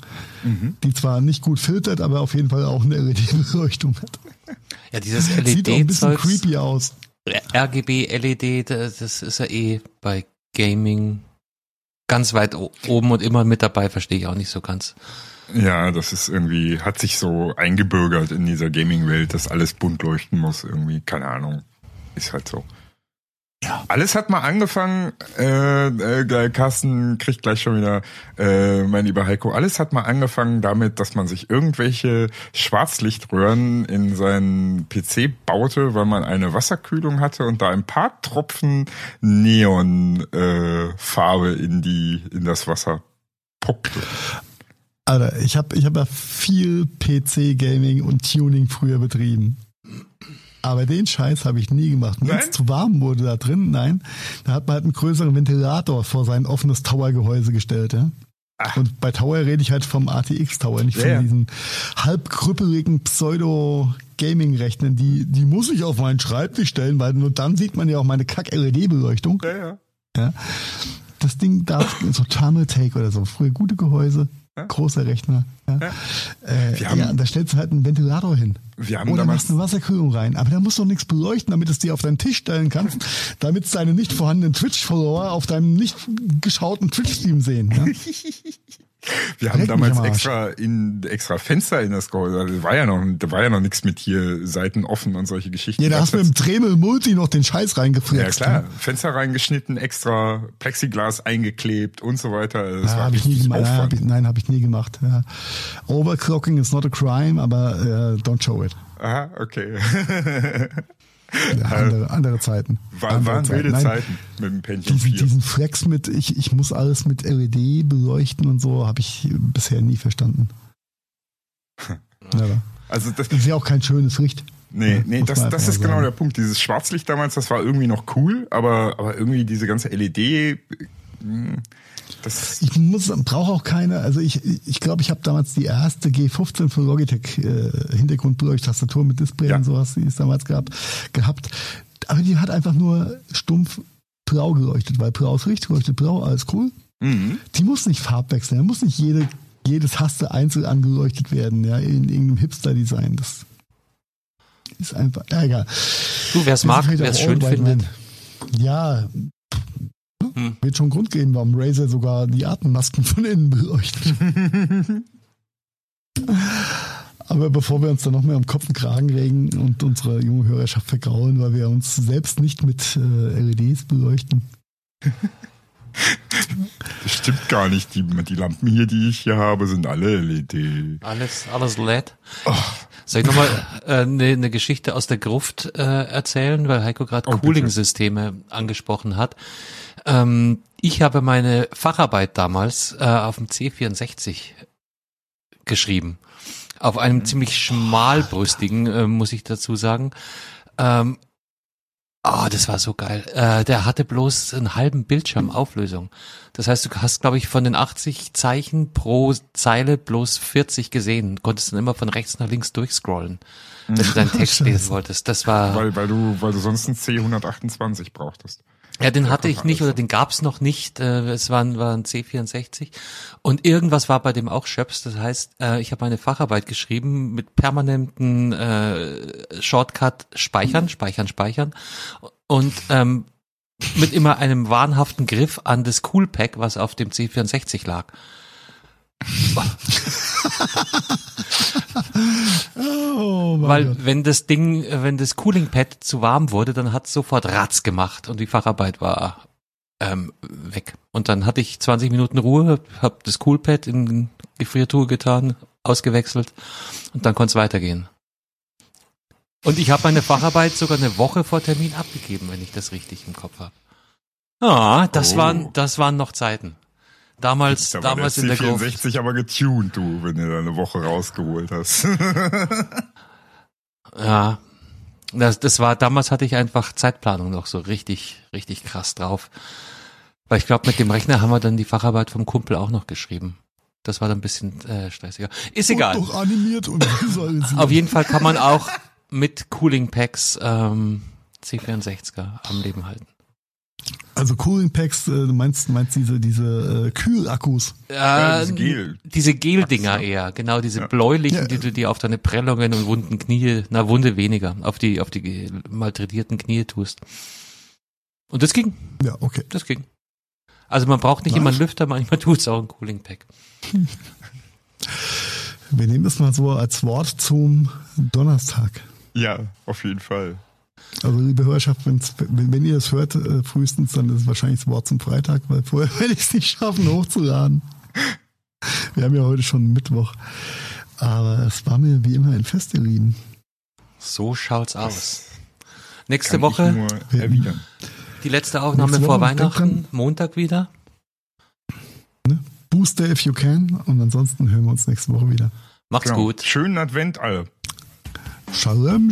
Mhm. Die zwar nicht gut filtert, aber auf jeden Fall auch eine LED-Beleuchtung hat. Ja, dieses LED Sieht auch ein bisschen creepy aus. RGB, LED, das ist ja eh bei Gaming ganz weit oben und immer mit dabei, verstehe ich auch nicht so ganz. Ja, das ist irgendwie, hat sich so eingebürgert in dieser Gaming-Welt, dass alles bunt leuchten muss, irgendwie, keine Ahnung. Ist halt so. Ja. Alles hat mal angefangen, äh, äh, Carsten kriegt gleich schon wieder, äh, mein lieber Heiko, alles hat mal angefangen damit, dass man sich irgendwelche Schwarzlichtröhren in seinen PC baute, weil man eine Wasserkühlung hatte und da ein paar Tropfen Neonfarbe äh, in die in das Wasser poppte. Alter, ich habe ich hab ja viel PC-Gaming und Tuning früher betrieben. Aber den Scheiß habe ich nie gemacht. Wenn es zu warm wurde da drin, nein, da hat man halt einen größeren Ventilator vor sein offenes Tower-Gehäuse gestellt. Ja? Ach. Und bei Tower rede ich halt vom ATX Tower, nicht von ja, diesen halbkrüppeligen Pseudo-Gaming-Rechnern. Die, die muss ich auf meinen Schreibtisch stellen, weil nur dann sieht man ja auch meine Kack-LED-Beleuchtung. Ja, ja. ja. Das Ding darf so Tunnel Take oder so, früher gute Gehäuse. Großer Rechner. Ja. Äh, haben, ja, da stellst du halt einen Ventilator hin. Wir haben Oder machst eine Wasserkühlung rein. Aber da musst du nichts beleuchten, damit es dir auf deinen Tisch stellen kannst, damit deine nicht vorhandenen Twitch-Follower auf deinem nicht geschauten Twitch-Stream sehen. Ja? Wir haben damals extra in extra Fenster in das Gehäuse. Da war ja noch, da war ja noch nichts mit hier Seiten offen und solche Geschichten. Ja, da hast du mit dem Dremel Multi noch den Scheiß reingeflext. Ja klar, ne? Fenster reingeschnitten, extra Plexiglas eingeklebt und so weiter. Das ja, hab ich nie gemacht. Ja, hab ich, nein, habe ich nie gemacht. Ja. Overclocking is not a crime, aber uh, don't show it. Aha, okay. Ja, andere, andere Zeiten. War, andere waren Zeiten. wilde Nein, Zeiten mit dem Pentium diesen, 4. Diesen Flex mit, ich, ich muss alles mit LED beleuchten und so, habe ich bisher nie verstanden. ja. Also das, das ist ja auch kein schönes Licht. Nee, nee, das, das ist genau genau der Punkt. Dieses Schwarzlicht damals, das war irgendwie noch cool, aber, aber irgendwie diese ganze LED, mh, das ich muss, brauche auch keine, also ich ich, glaube, ich habe damals die erste G15 von Logitech äh, Hintergrundbeleuchttastatur mit Display ja. und sowas, die es damals gab, gehabt. Aber die hat einfach nur stumpf blau geleuchtet, weil blau ist richtig, leuchtet blau, alles cool. Mhm. Die muss nicht farbwechseln, da muss nicht jede, jedes Haste einzeln angeleuchtet werden, ja, in irgendeinem Hipster-Design. Das ist einfach, ja, egal. Du, wer es mag, wer es schön findet. Ja, hm. Wird schon Grund geben, warum Razer sogar die Atemmasken von innen beleuchtet. Aber bevor wir uns dann noch mehr um Kopf und Kragen regen und unsere junge Hörerschaft vergraulen, weil wir uns selbst nicht mit äh, LEDs beleuchten. Das stimmt gar nicht. Die, die Lampen hier, die ich hier habe, sind alle LED. Alles, alles LED. Oh. Soll ich nochmal eine äh, ne, ne Geschichte aus der Gruft äh, erzählen, weil Heiko gerade oh, Cooling-Systeme angesprochen hat. Ähm, ich habe meine Facharbeit damals äh, auf dem C64 geschrieben. Auf einem ziemlich schmalbrüstigen, äh, muss ich dazu sagen. Ähm, Oh, das war so geil. Äh, der hatte bloß einen halben Bildschirm Auflösung. Das heißt, du hast, glaube ich, von den 80 Zeichen pro Zeile bloß 40 gesehen. Konntest dann immer von rechts nach links durchscrollen, wenn du deinen Text lesen wolltest. Das war. Weil, weil du, weil du sonst einen C128 brauchtest. Ja, den hatte ich nicht oder den gab's noch nicht. Äh, es war, war ein C64 und irgendwas war bei dem auch Schöps. Das heißt, äh, ich habe eine Facharbeit geschrieben mit permanenten äh, Shortcut speichern, speichern, speichern und ähm, mit immer einem wahnhaften Griff an das Coolpack, was auf dem C64 lag. Weil Gott. wenn das Ding, wenn das Cooling Pad zu warm wurde, dann hat es sofort Ratz gemacht und die Facharbeit war ähm, weg. Und dann hatte ich 20 Minuten Ruhe, habe das Coolpad in Gefriertruhe getan, ausgewechselt und dann konnte es weitergehen. Und ich habe meine Facharbeit sogar eine Woche vor Termin abgegeben, wenn ich das richtig im Kopf habe. Ah, das oh. waren das waren noch Zeiten. Damals, da damals der in der Gruft. 64 aber getuned, du, wenn du da eine Woche rausgeholt hast. ja. Das, das war, damals hatte ich einfach Zeitplanung noch so richtig, richtig krass drauf. Weil ich glaube, mit dem Rechner haben wir dann die Facharbeit vom Kumpel auch noch geschrieben. Das war dann ein bisschen äh, stressiger. Ist egal. Und visualisiert. Auf jeden Fall kann man auch mit Cooling Packs ähm, C64er am Leben halten. Also Cooling Packs, äh, du meinst, meinst diese, diese äh, Kühlakkus? Ja, diese Gel. Diese Gel-Dinger eher, genau, diese ja. bläulichen, ja. die du dir auf deine Prellungen und wunden Knie, na Wunde weniger, auf die, auf die malträtierten Knie tust. Und das ging. Ja, okay. Das ging. Also man braucht nicht nice. immer einen Lüfter, manchmal tut es auch ein Cooling Pack. Wir nehmen das mal so als Wort zum Donnerstag. Ja, auf jeden Fall. Also liebe Hörerschaft, wenn, wenn ihr es hört, äh, frühestens, dann ist es wahrscheinlich das Wort zum Freitag, weil vorher werde ich es nicht schaffen, hochzuladen. Wir haben ja heute schon Mittwoch. Aber es war mir wie immer ein Fest, ihr Lieben. So schaut's aus. Nächste Woche die letzte Aufnahme Nächste vor Weihnachten, Montag wieder. Ne? Booster if you can und ansonsten hören wir uns nächste Woche wieder. Macht's genau. gut. Schönen Advent alle. Shalom.